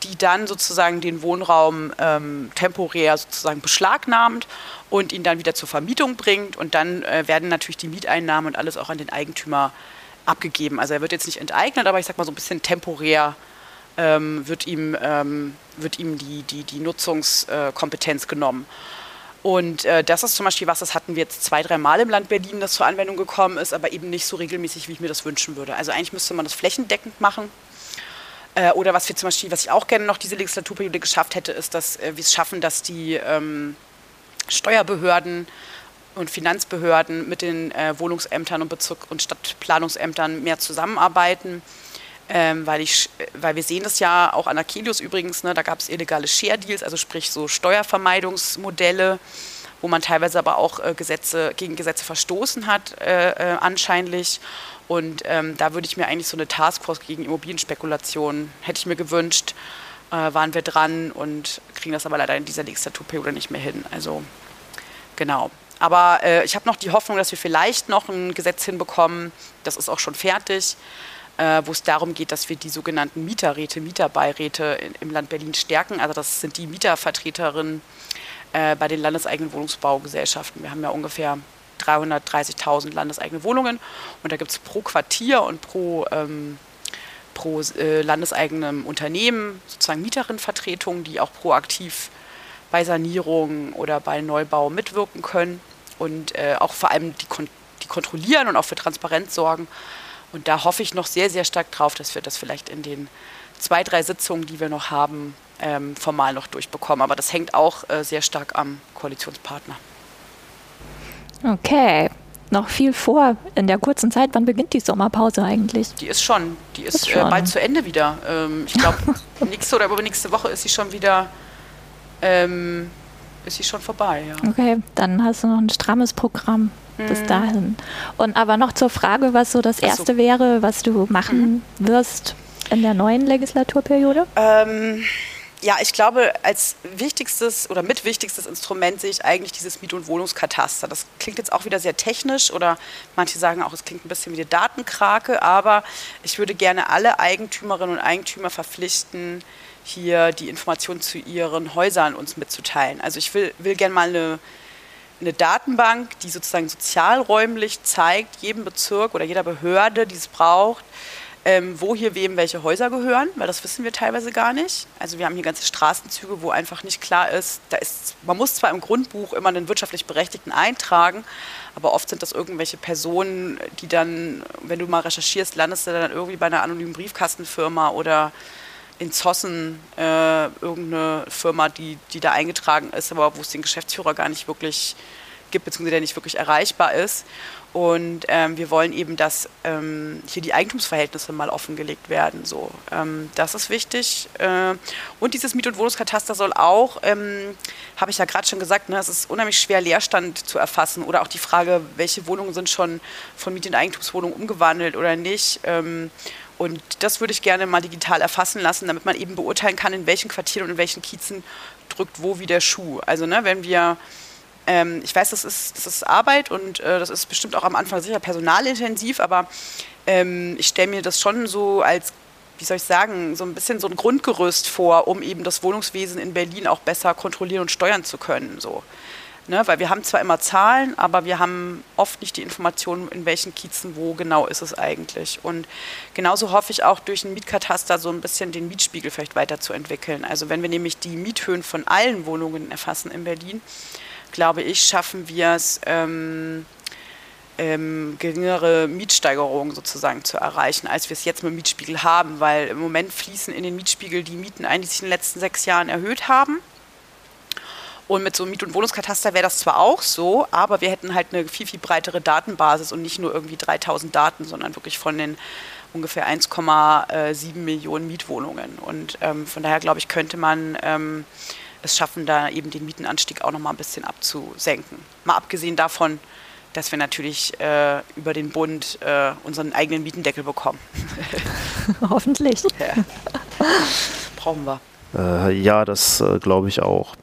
die dann sozusagen den Wohnraum ähm, temporär sozusagen beschlagnahmt und ihn dann wieder zur Vermietung bringt. Und dann äh, werden natürlich die Mieteinnahmen und alles auch an den Eigentümer abgegeben. Also er wird jetzt nicht enteignet, aber ich sag mal so ein bisschen temporär ähm, wird ihm, ähm, wird ihm die, die, die Nutzungskompetenz genommen. Und äh, das ist zum Beispiel was, das hatten wir jetzt zwei, drei Mal im Land Berlin, das zur Anwendung gekommen ist, aber eben nicht so regelmäßig, wie ich mir das wünschen würde. Also eigentlich müsste man das flächendeckend machen. Äh, oder was wir zum Beispiel, was ich auch gerne noch diese Legislaturperiode geschafft hätte, ist, dass äh, wir es schaffen, dass die ähm, Steuerbehörden und Finanzbehörden mit den äh, Wohnungsämtern und Bezirk- und Stadtplanungsämtern mehr zusammenarbeiten. Ähm, weil, ich, weil wir sehen das ja auch an Akelius übrigens, ne, da gab es illegale Share Deals, also sprich so Steuervermeidungsmodelle, wo man teilweise aber auch äh, Gesetze, gegen Gesetze verstoßen hat, äh, äh, anscheinlich. Und ähm, da würde ich mir eigentlich so eine Taskforce gegen Immobilienspekulation, hätte ich mir gewünscht, äh, waren wir dran und kriegen das aber leider in dieser Legislaturperiode nicht mehr hin. Also genau. Aber äh, ich habe noch die Hoffnung, dass wir vielleicht noch ein Gesetz hinbekommen, das ist auch schon fertig, äh, wo es darum geht, dass wir die sogenannten Mieterräte, Mieterbeiräte in, im Land Berlin stärken. Also das sind die Mietervertreterinnen äh, bei den landeseigenen Wohnungsbaugesellschaften. Wir haben ja ungefähr 330.000 landeseigene Wohnungen und da gibt es pro Quartier und pro, ähm, pro äh, landeseigenem Unternehmen sozusagen Mieterinnenvertretungen, die auch proaktiv bei Sanierung oder bei Neubau mitwirken können und äh, auch vor allem die, kon die kontrollieren und auch für Transparenz sorgen. Und da hoffe ich noch sehr, sehr stark drauf, dass wir das vielleicht in den zwei, drei Sitzungen, die wir noch haben, ähm, formal noch durchbekommen. Aber das hängt auch äh, sehr stark am Koalitionspartner. Okay. Noch viel vor in der kurzen Zeit. Wann beginnt die Sommerpause eigentlich? Die ist schon. Die ist, ist schon. Äh, bald zu Ende wieder. Ähm, ich glaube, nächste oder übernächste Woche ist sie schon wieder. Ähm, ist sie schon vorbei, ja. Okay, dann hast du noch ein strammes Programm bis mhm. dahin. Und aber noch zur Frage, was so das Erste so. wäre, was du machen mhm. wirst in der neuen Legislaturperiode? Ähm, ja, ich glaube, als wichtigstes oder mit wichtigstes Instrument sehe ich eigentlich dieses Miet- und Wohnungskataster. Das klingt jetzt auch wieder sehr technisch oder manche sagen auch, es klingt ein bisschen wie eine Datenkrake, aber ich würde gerne alle Eigentümerinnen und Eigentümer verpflichten, hier die Informationen zu ihren Häusern uns mitzuteilen. Also ich will, will gerne mal eine, eine Datenbank, die sozusagen sozialräumlich zeigt, jedem Bezirk oder jeder Behörde, die es braucht, ähm, wo hier wem welche Häuser gehören, weil das wissen wir teilweise gar nicht. Also wir haben hier ganze Straßenzüge, wo einfach nicht klar ist, da ist, man muss zwar im Grundbuch immer einen wirtschaftlich Berechtigten eintragen, aber oft sind das irgendwelche Personen, die dann, wenn du mal recherchierst, landest du dann irgendwie bei einer anonymen Briefkastenfirma oder in Zossen äh, irgendeine Firma, die, die da eingetragen ist, aber wo es den Geschäftsführer gar nicht wirklich gibt, beziehungsweise der nicht wirklich erreichbar ist. Und ähm, wir wollen eben, dass ähm, hier die Eigentumsverhältnisse mal offengelegt werden. So, ähm, das ist wichtig. Äh, und dieses Miet- und Wohnungskataster soll auch, ähm, habe ich ja gerade schon gesagt, ne, es ist unheimlich schwer, Leerstand zu erfassen. Oder auch die Frage, welche Wohnungen sind schon von Miet- und Eigentumswohnungen umgewandelt oder nicht. Und das würde ich gerne mal digital erfassen lassen, damit man eben beurteilen kann, in welchen Quartieren und in welchen Kiezen drückt wo wie der Schuh. Also ne, wenn wir ähm, ich weiß, das ist, das ist Arbeit und äh, das ist bestimmt auch am Anfang sicher personalintensiv, aber ähm, ich stelle mir das schon so als, wie soll ich sagen, so ein bisschen so ein Grundgerüst vor, um eben das Wohnungswesen in Berlin auch besser kontrollieren und steuern zu können. So. Ne, weil wir haben zwar immer Zahlen, aber wir haben oft nicht die Informationen, in welchen Kiezen wo genau ist es eigentlich. Und genauso hoffe ich auch durch einen Mietkataster so ein bisschen den Mietspiegel vielleicht weiterzuentwickeln. Also wenn wir nämlich die Miethöhen von allen Wohnungen erfassen in Berlin, glaube ich, schaffen wir es, ähm, ähm, geringere Mietsteigerungen sozusagen zu erreichen, als wir es jetzt mit dem Mietspiegel haben, weil im Moment fließen in den Mietspiegel die Mieten ein, die sich in den letzten sechs Jahren erhöht haben. Und mit so einem Miet- und Wohnungskataster wäre das zwar auch so, aber wir hätten halt eine viel, viel breitere Datenbasis und nicht nur irgendwie 3000 Daten, sondern wirklich von den ungefähr 1,7 Millionen Mietwohnungen. Und ähm, von daher, glaube ich, könnte man ähm, es schaffen, da eben den Mietenanstieg auch noch mal ein bisschen abzusenken. Mal abgesehen davon, dass wir natürlich äh, über den Bund äh, unseren eigenen Mietendeckel bekommen. Hoffentlich. Ja. Brauchen wir. Äh, ja, das äh, glaube ich auch.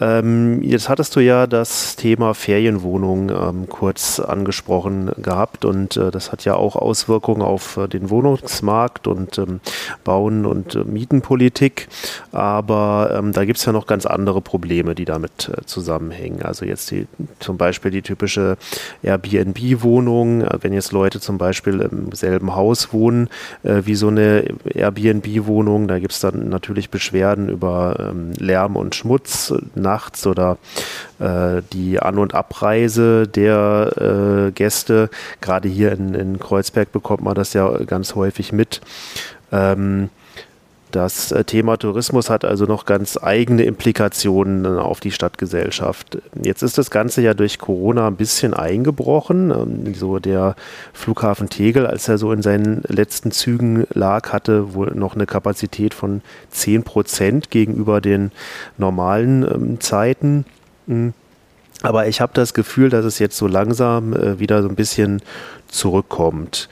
Ähm, jetzt hattest du ja das Thema Ferienwohnungen ähm, kurz angesprochen gehabt und äh, das hat ja auch Auswirkungen auf äh, den Wohnungsmarkt und ähm, Bauen und äh, Mietenpolitik. Aber ähm, da gibt es ja noch ganz andere Probleme, die damit äh, zusammenhängen. Also jetzt die, zum Beispiel die typische Airbnb-Wohnung, äh, wenn jetzt Leute zum Beispiel im selben Haus wohnen äh, wie so eine Airbnb-Wohnung, da gibt es dann natürlich Beschwerden über ähm, Lärm und Schmutz nachts oder äh, die An- und Abreise der äh, Gäste. Gerade hier in, in Kreuzberg bekommt man das ja ganz häufig mit. Ähm, Das äh, Thema Tourismus hat also noch ganz eigene Implikationen äh, auf die Stadtgesellschaft. Jetzt ist das Ganze ja durch Corona ein bisschen eingebrochen. Ähm, so der Flughafen Tegel, als er so in seinen letzten Zügen lag, hatte wohl noch eine Kapazität von 10 Prozent gegenüber den normalen ähm, Zeiten. Hm. Aber ich habe das Gefühl, dass es jetzt so langsam äh, wieder so ein bisschen zurückkommt.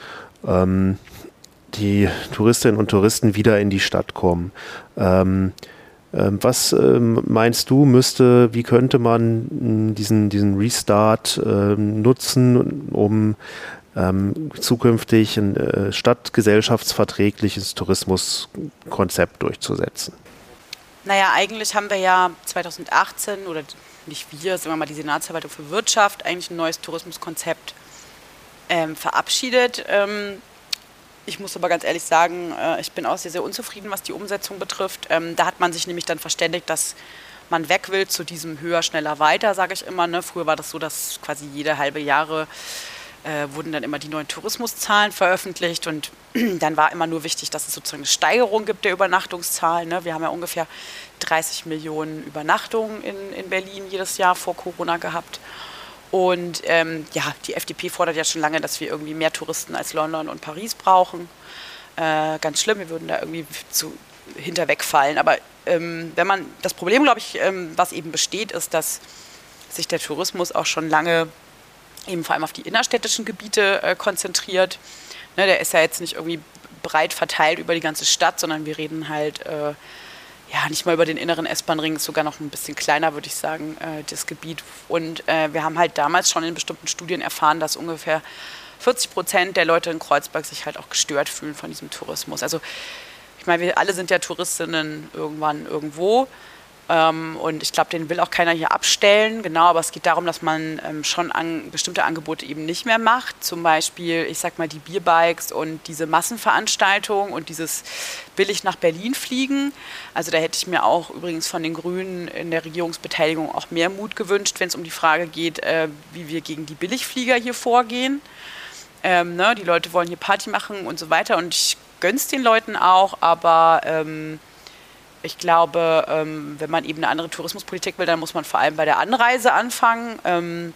Ähm, die Touristinnen und Touristen wieder in die Stadt kommen. Ähm, ähm, was ähm, meinst du, müsste, wie könnte man diesen, diesen Restart ähm, nutzen, um ähm, zukünftig ein äh, stadtgesellschaftsverträgliches Tourismuskonzept durchzusetzen? Naja, eigentlich haben wir ja 2018 oder nicht wir, sagen wir mal die Senatsverwaltung für Wirtschaft, eigentlich ein neues Tourismuskonzept ähm, verabschiedet. Ich muss aber ganz ehrlich sagen, äh, ich bin auch sehr, sehr unzufrieden, was die Umsetzung betrifft. Ähm, da hat man sich nämlich dann verständigt, dass man weg will zu diesem höher, schneller, weiter, sage ich immer. Ne? Früher war das so, dass quasi jede halbe Jahre äh, wurden dann immer die neuen Tourismuszahlen veröffentlicht und dann war immer nur wichtig, dass es sozusagen eine Steigerung gibt der Übernachtungszahlen. Ne? Wir haben ja ungefähr 30 Millionen Übernachtungen in Berlin jedes Jahr vor Corona gehabt. Und ähm, ja, die FDP fordert ja schon lange, dass wir irgendwie mehr Touristen als London und Paris brauchen. Äh, ganz schlimm, wir würden da irgendwie zu hinterwegfallen. Aber ähm, wenn man das Problem, glaube ich, ähm, was eben besteht, ist, dass sich der Tourismus auch schon lange eben vor allem auf die innerstädtischen Gebiete äh, konzentriert. Ne, der ist ja jetzt nicht irgendwie breit verteilt über die ganze Stadt, sondern wir reden halt äh, ja, nicht mal über den inneren S-Bahn-Ring, sogar noch ein bisschen kleiner, würde ich sagen, äh, das Gebiet. Und äh, wir haben halt damals schon in bestimmten Studien erfahren, dass ungefähr 40 Prozent der Leute in Kreuzberg sich halt auch gestört fühlen von diesem Tourismus. Also ich meine, wir alle sind ja Touristinnen irgendwann irgendwo. Ähm, und ich glaube, den will auch keiner hier abstellen. Genau, aber es geht darum, dass man ähm, schon an, bestimmte Angebote eben nicht mehr macht. Zum Beispiel, ich sag mal, die Bierbikes und diese Massenveranstaltungen und dieses billig nach Berlin fliegen. Also da hätte ich mir auch übrigens von den Grünen in der Regierungsbeteiligung auch mehr Mut gewünscht, wenn es um die Frage geht, äh, wie wir gegen die Billigflieger hier vorgehen. Ähm, ne, die Leute wollen hier Party machen und so weiter und ich gönn's den Leuten auch, aber ähm, ich glaube, ähm, wenn man eben eine andere Tourismuspolitik will, dann muss man vor allem bei der Anreise anfangen. Ähm,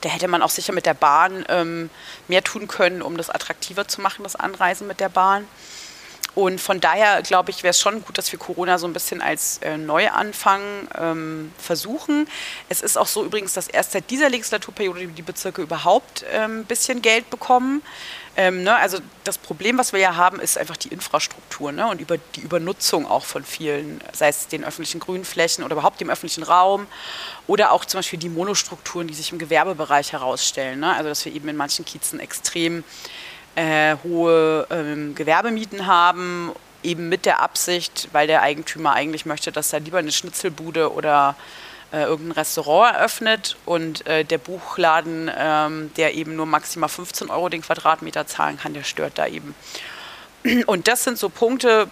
da hätte man auch sicher mit der Bahn ähm, mehr tun können, um das attraktiver zu machen, das Anreisen mit der Bahn. Und von daher glaube ich, wäre es schon gut, dass wir Corona so ein bisschen als äh, Neuanfang ähm, versuchen. Es ist auch so übrigens, dass erst seit dieser Legislaturperiode die Bezirke überhaupt ein ähm, bisschen Geld bekommen. Ähm, ne, also das Problem, was wir ja haben, ist einfach die Infrastruktur ne, und über die Übernutzung auch von vielen, sei es den öffentlichen Grünflächen oder überhaupt dem öffentlichen Raum oder auch zum Beispiel die Monostrukturen, die sich im Gewerbebereich herausstellen. Ne, also dass wir eben in manchen Kiezen extrem äh, hohe ähm, Gewerbemieten haben, eben mit der Absicht, weil der Eigentümer eigentlich möchte, dass da lieber eine Schnitzelbude oder äh, irgendein Restaurant eröffnet und äh, der Buchladen, ähm, der eben nur maximal 15 Euro den Quadratmeter zahlen kann, der stört da eben. Und das sind so Punkte,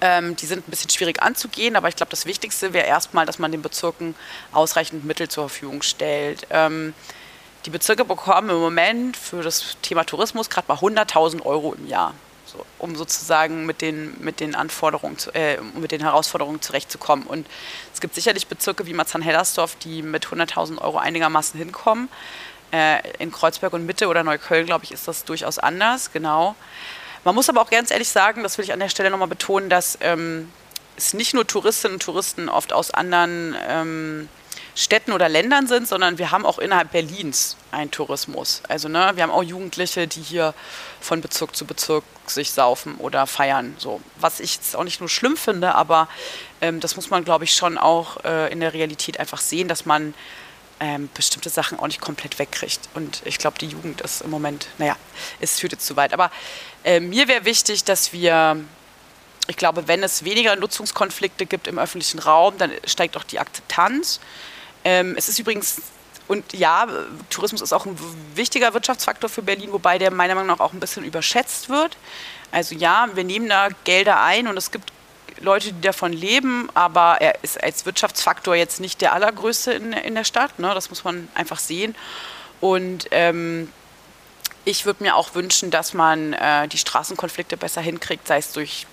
ähm, die sind ein bisschen schwierig anzugehen, aber ich glaube, das Wichtigste wäre erstmal, dass man den Bezirken ausreichend Mittel zur Verfügung stellt. Ähm, die Bezirke bekommen im Moment für das Thema Tourismus gerade mal 100.000 Euro im Jahr, so, um sozusagen mit den, mit den Anforderungen, zu, äh, mit den Herausforderungen zurechtzukommen. Und es gibt sicherlich Bezirke wie Marzahn-Hellersdorf, die mit 100.000 Euro einigermaßen hinkommen. Äh, in Kreuzberg und Mitte oder Neukölln, glaube ich, ist das durchaus anders, genau. Man muss aber auch ganz ehrlich sagen, das will ich an der Stelle nochmal betonen, dass ähm, es nicht nur Touristinnen und Touristen oft aus anderen ähm, Städten oder Ländern sind, sondern wir haben auch innerhalb Berlins einen Tourismus. Also ne, wir haben auch Jugendliche, die hier von Bezirk zu Bezirk sich saufen oder feiern. So, was ich jetzt auch nicht nur schlimm finde, aber ähm, das muss man, glaube ich, schon auch äh, in der Realität einfach sehen, dass man ähm, bestimmte Sachen auch nicht komplett wegkriegt. Und ich glaube, die Jugend ist im Moment, naja, es führt jetzt zu weit. Aber äh, mir wäre wichtig, dass wir ich glaube, wenn es weniger Nutzungskonflikte gibt im öffentlichen Raum, dann steigt auch die Akzeptanz. Ähm, es ist übrigens, und ja, Tourismus ist auch ein wichtiger Wirtschaftsfaktor für Berlin, wobei der meiner Meinung nach auch ein bisschen überschätzt wird. Also ja, wir nehmen da Gelder ein und es gibt Leute, die davon leben, aber er ist als Wirtschaftsfaktor jetzt nicht der allergrößte in, in der Stadt. Ne? Das muss man einfach sehen. Und ähm, ich würde mir auch wünschen, dass man äh, die Straßenkonflikte besser hinkriegt, sei es durch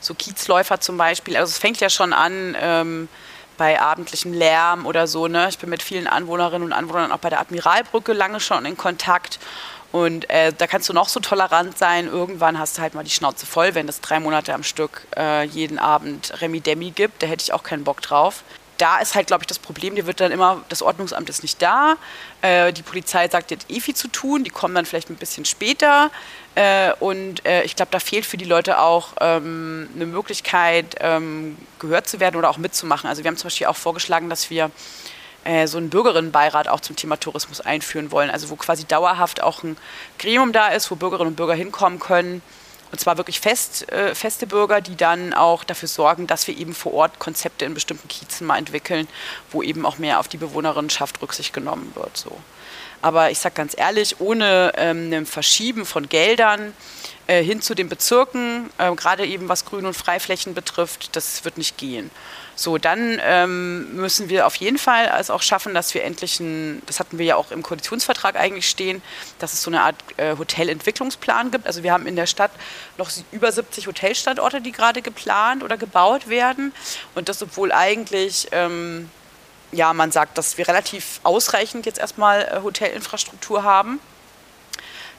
so Kiezläufer zum Beispiel. Also es fängt ja schon an ähm, bei abendlichem Lärm oder so. Ne? Ich bin mit vielen Anwohnerinnen und Anwohnern auch bei der Admiralbrücke lange schon in Kontakt. Und äh, da kannst du noch so tolerant sein. Irgendwann hast du halt mal die Schnauze voll, wenn es drei Monate am Stück äh, jeden Abend Remi Demi gibt. Da hätte ich auch keinen Bock drauf da ist halt, glaube ich, das Problem, dir wird dann immer, das Ordnungsamt ist nicht da, äh, die Polizei sagt, jetzt eh viel zu tun, die kommen dann vielleicht ein bisschen später äh, und äh, ich glaube, da fehlt für die Leute auch ähm, eine Möglichkeit, ähm, gehört zu werden oder auch mitzumachen. Also wir haben zum Beispiel auch vorgeschlagen, dass wir äh, so einen Bürgerinnenbeirat auch zum Thema Tourismus einführen wollen, also wo quasi dauerhaft auch ein Gremium da ist, wo Bürgerinnen und Bürger hinkommen können, und zwar wirklich fest, äh, feste Bürger, die dann auch dafür sorgen, dass wir eben vor Ort Konzepte in bestimmten Kiezen mal entwickeln, wo eben auch mehr auf die Bewohnerinnenschaft Rücksicht genommen wird. So. Aber ich sage ganz ehrlich, ohne ähm, ein Verschieben von Geldern äh, hin zu den Bezirken, äh, gerade eben was Grün- und Freiflächen betrifft, das wird nicht gehen. So, dann ähm, müssen wir auf jeden Fall es auch schaffen, dass wir endlich ein, das hatten wir ja auch im Koalitionsvertrag eigentlich stehen, dass es so eine Art äh, Hotelentwicklungsplan gibt. Also wir haben in der Stadt noch über 70 Hotelstandorte, die gerade geplant oder gebaut werden. Und das, obwohl eigentlich ähm, ja, man sagt, dass wir relativ ausreichend jetzt erstmal äh, Hotelinfrastruktur haben.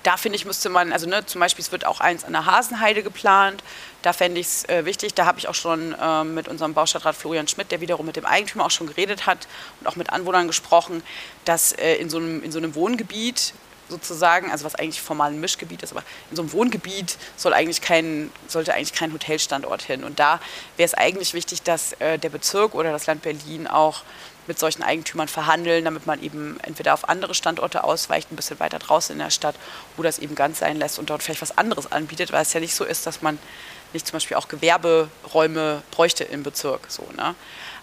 Da finde ich, müsste man, also ne, zum Beispiel, es wird auch eins an der Hasenheide geplant. Da fände ich es äh, wichtig. Da habe ich auch schon äh, mit unserem Baustadtrat Florian Schmidt, der wiederum mit dem Eigentümer auch schon geredet hat und auch mit Anwohnern gesprochen, dass äh, in, so einem, in so einem Wohngebiet sozusagen, also was eigentlich formal ein Mischgebiet ist, aber in so einem Wohngebiet soll eigentlich kein, sollte eigentlich kein Hotelstandort hin. Und da wäre es eigentlich wichtig, dass äh, der Bezirk oder das Land Berlin auch mit solchen Eigentümern verhandeln, damit man eben entweder auf andere Standorte ausweicht, ein bisschen weiter draußen in der Stadt, oder es eben ganz sein lässt und dort vielleicht was anderes anbietet, weil es ja nicht so ist, dass man nicht zum Beispiel auch Gewerberäume bräuchte im Bezirk. So, ne?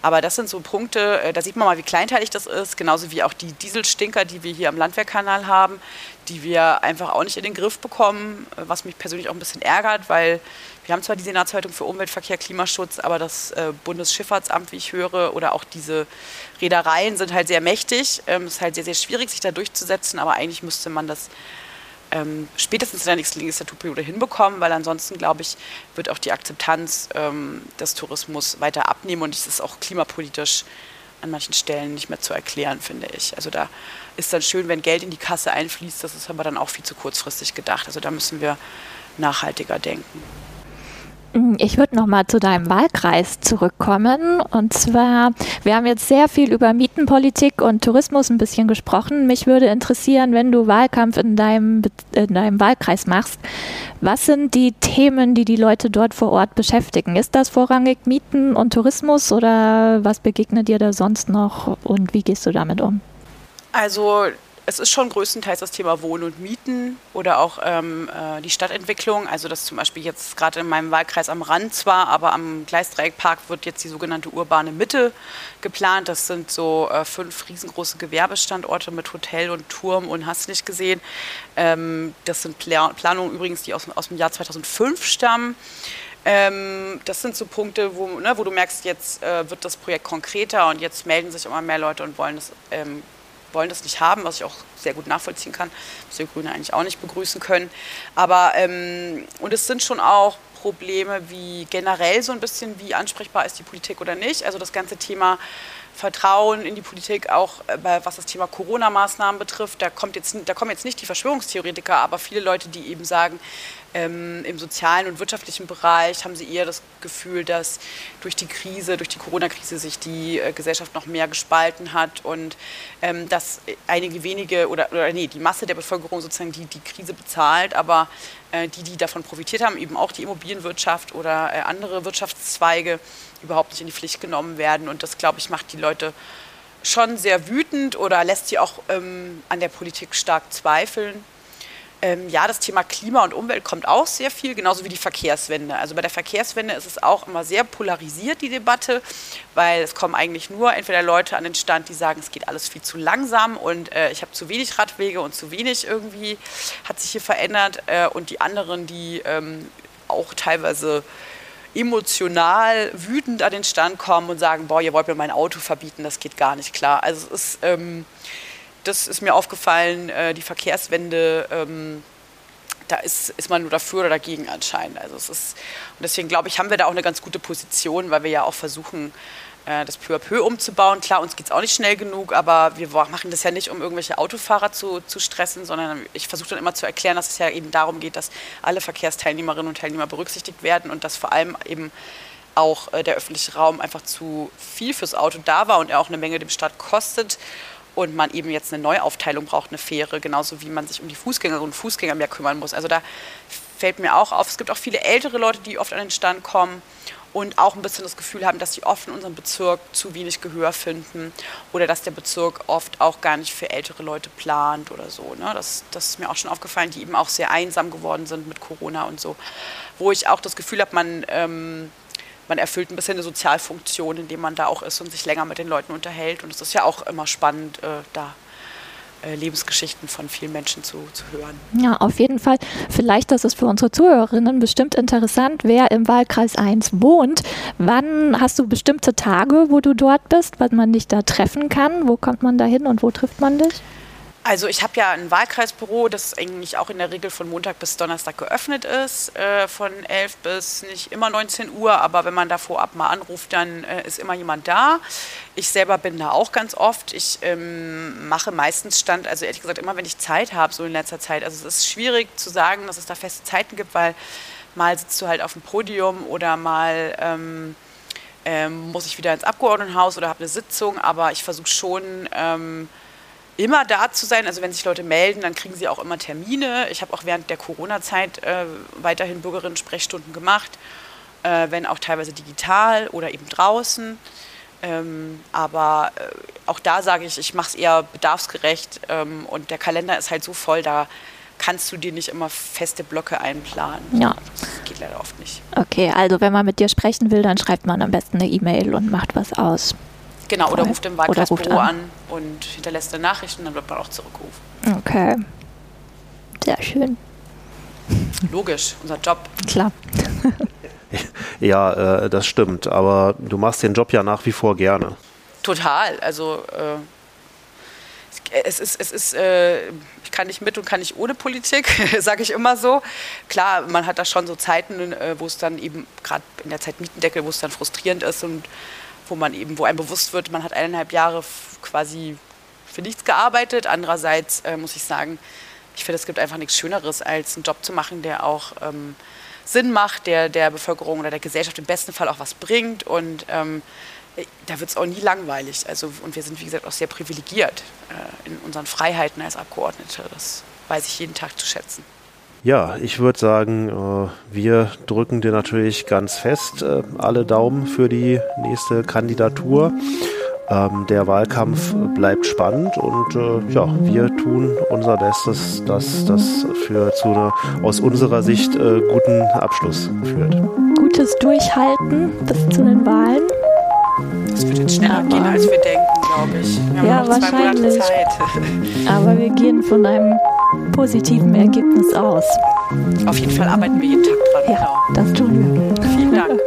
Aber das sind so Punkte, äh, da sieht man mal, wie kleinteilig das ist, genauso wie auch die Dieselstinker, die wir hier am Landwehrkanal haben, die wir einfach auch nicht in den Griff bekommen, äh, was mich persönlich auch ein bisschen ärgert, weil wir haben zwar die Senatsverwaltung für Umweltverkehr, Klimaschutz, aber das äh, Bundesschifffahrtsamt, wie ich höre, oder auch diese Reedereien sind halt sehr mächtig. Ähm, es ist halt sehr, sehr schwierig, sich da durchzusetzen, aber eigentlich müsste man das ähm, spätestens in der nächsten Legislaturperiode hinbekommen, weil ansonsten, glaube ich, wird auch die Akzeptanz ähm, des Tourismus weiter abnehmen und es ist auch klimapolitisch an manchen Stellen nicht mehr zu erklären, finde ich. Also da ist dann schön, wenn Geld in die Kasse einfließt, das ist aber dann auch viel zu kurzfristig gedacht. Also da müssen wir nachhaltiger denken. Ich würde noch mal zu deinem Wahlkreis zurückkommen. Und zwar, wir haben jetzt sehr viel über Mietenpolitik und Tourismus ein bisschen gesprochen. Mich würde interessieren, wenn du Wahlkampf in deinem, in deinem Wahlkreis machst, was sind die Themen, die die Leute dort vor Ort beschäftigen? Ist das vorrangig Mieten und Tourismus oder was begegnet dir da sonst noch und wie gehst du damit um? Also es ist schon größtenteils das Thema Wohnen und Mieten oder auch ähm, äh, die Stadtentwicklung. Also das zum Beispiel jetzt gerade in meinem Wahlkreis am Rand zwar, aber am Gleisdreieckpark wird jetzt die sogenannte urbane Mitte geplant. Das sind so äh, fünf riesengroße Gewerbestandorte mit Hotel und Turm und hast nicht gesehen. Ähm, das sind Pla Planungen übrigens, die aus, aus dem Jahr 2005 stammen. Ähm, das sind so Punkte, wo, ne, wo du merkst, jetzt äh, wird das Projekt konkreter und jetzt melden sich immer mehr Leute und wollen das ähm, wollen das nicht haben, was ich auch sehr gut nachvollziehen kann, was die Grüne eigentlich auch nicht begrüßen können. Aber ähm, und es sind schon auch Probleme wie generell so ein bisschen, wie ansprechbar ist die Politik oder nicht. Also das ganze Thema Vertrauen in die Politik, auch äh, was das Thema Corona-Maßnahmen betrifft. Da, kommt jetzt, da kommen jetzt nicht die Verschwörungstheoretiker, aber viele Leute, die eben sagen, ähm, im sozialen und wirtschaftlichen Bereich haben sie eher das Gefühl, dass durch die Krise, durch die Corona-Krise sich die äh, Gesellschaft noch mehr gespalten hat und ähm, dass einige wenige oder, oder nee, die Masse der Bevölkerung sozusagen die, die Krise bezahlt, aber äh, die, die davon profitiert haben, eben auch die Immobilienwirtschaft oder äh, andere Wirtschaftszweige, überhaupt nicht in die Pflicht genommen werden. Und das, glaube ich, macht die Leute schon sehr wütend oder lässt sie auch ähm, an der Politik stark zweifeln. Ähm, ja, das Thema Klima und Umwelt kommt auch sehr viel, genauso wie die Verkehrswende. Also bei der Verkehrswende ist es auch immer sehr polarisiert, die Debatte, weil es kommen eigentlich nur entweder Leute an den Stand, die sagen, es geht alles viel zu langsam und äh, ich habe zu wenig Radwege und zu wenig irgendwie hat sich hier verändert äh, und die anderen, die ähm, auch teilweise emotional wütend an den Stand kommen und sagen, boah, ihr wollt mir mein Auto verbieten, das geht gar nicht klar. Also es ist... Ähm, das ist mir aufgefallen, äh, die Verkehrswende ähm, da ist, ist man nur dafür oder dagegen anscheinend. Also es ist, und deswegen glaube ich, haben wir da auch eine ganz gute Position, weil wir ja auch versuchen, äh, das peu à peu umzubauen. Klar, uns geht es auch nicht schnell genug, aber wir machen das ja nicht, um irgendwelche Autofahrer zu, zu stressen, sondern ich versuche dann immer zu erklären, dass es ja eben darum geht, dass alle Verkehrsteilnehmerinnen und Teilnehmer berücksichtigt werden und dass vor allem eben auch äh, der öffentliche Raum einfach zu viel fürs Auto da war und er auch eine Menge dem Staat kostet und man eben jetzt eine Neuaufteilung braucht, eine Fähre, genauso wie man sich um die Fußgängerinnen und Fußgänger mehr kümmern muss. Also da fällt mir auch auf, es gibt auch viele ältere Leute, die oft an den Stand kommen und auch ein bisschen das Gefühl haben, dass sie oft in unserem Bezirk zu wenig Gehör finden oder dass der Bezirk oft auch gar nicht für ältere Leute plant oder so. Ne? Das, das ist mir auch schon aufgefallen, die eben auch sehr einsam geworden sind mit Corona und so. Wo ich auch das Gefühl habe, man, ähm, man erfüllt ein bisschen eine Sozialfunktion, indem man da auch ist und sich länger mit den Leuten unterhält. Und es ist ja auch immer spannend, äh, da äh, Lebensgeschichten von vielen Menschen zu, zu hören. Ja, auf jeden Fall. Vielleicht, das ist für unsere Zuhörerinnen bestimmt interessant, wer im Wahlkreis 1 wohnt. Wann hast du bestimmte Tage, wo du dort bist, wann man dich da treffen kann? Wo kommt man da hin und wo trifft man dich? Also ich habe ja ein Wahlkreisbüro, das eigentlich auch in der Regel von Montag bis Donnerstag geöffnet ist, äh, von 11 bis nicht immer 19 Uhr, aber wenn man da vorab mal anruft, dann äh, ist immer jemand da. Ich selber bin da auch ganz oft. Ich ähm, mache meistens Stand, also ehrlich gesagt immer, wenn ich Zeit habe, so in letzter Zeit. Also es ist schwierig zu sagen, dass es da feste Zeiten gibt, weil mal sitzt du halt auf dem Podium oder mal... Ähm, ähm, muss ich wieder ins Abgeordnetenhaus oder habe eine Sitzung, aber ich versuche schon, ähm, immer da zu sein. Also wenn sich Leute melden, dann kriegen sie auch immer Termine. Ich habe auch während der Corona-Zeit äh, weiterhin Bürgerinnen-Sprechstunden gemacht, äh, wenn auch teilweise digital oder eben draußen. Ähm, aber äh, auch da sage ich, ich mache es eher bedarfsgerecht ähm, und der Kalender ist halt so voll, da kannst du dir nicht immer feste Blöcke einplanen. Ja. Das geht leider oft nicht. Okay, also wenn man mit dir sprechen will, dann schreibt man am besten eine E-Mail und macht was aus. Genau, oder ruft im Wahlkreisbüro an. an und hinterlässt eine Nachricht und dann wird man auch zurückgerufen. Okay. Sehr schön. Logisch, unser Job. Klar. ja, äh, das stimmt. Aber du machst den Job ja nach wie vor gerne. Total. Also äh, es ist, es ist äh, ich kann nicht mit und kann nicht ohne Politik, sage ich immer so. Klar, man hat da schon so Zeiten, äh, wo es dann eben, gerade in der Zeit Mietendeckel, wo es dann frustrierend ist und wo man eben, wo einem bewusst wird, man hat eineinhalb Jahre quasi für nichts gearbeitet. Andererseits äh, muss ich sagen, ich finde, es gibt einfach nichts Schöneres, als einen Job zu machen, der auch ähm, Sinn macht, der der Bevölkerung oder der Gesellschaft im besten Fall auch was bringt. Und ähm, da wird es auch nie langweilig. Also, und wir sind, wie gesagt, auch sehr privilegiert äh, in unseren Freiheiten als Abgeordnete. Das weiß ich jeden Tag zu schätzen. Ja, ich würde sagen, äh, wir drücken dir natürlich ganz fest äh, alle Daumen für die nächste Kandidatur. Ähm, der Wahlkampf bleibt spannend und äh, ja, wir tun unser Bestes, dass das für zu einer aus unserer Sicht guten Abschluss führt. Gutes Durchhalten bis zu den Wahlen. Das wird jetzt schneller Aber gehen, als wir denken, glaube ich. Wir haben ja, wahrscheinlich. Aber wir gehen von einem positiven Ergebnis aus. Auf jeden Fall arbeiten wir jeden Tag dran. Ja, genau. das tun wir. Vielen Dank.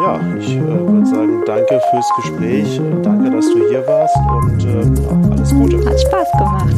Ja, ich äh, würde sagen, danke fürs Gespräch. Danke, dass du hier warst und äh, alles Gute. Hat Spaß gemacht.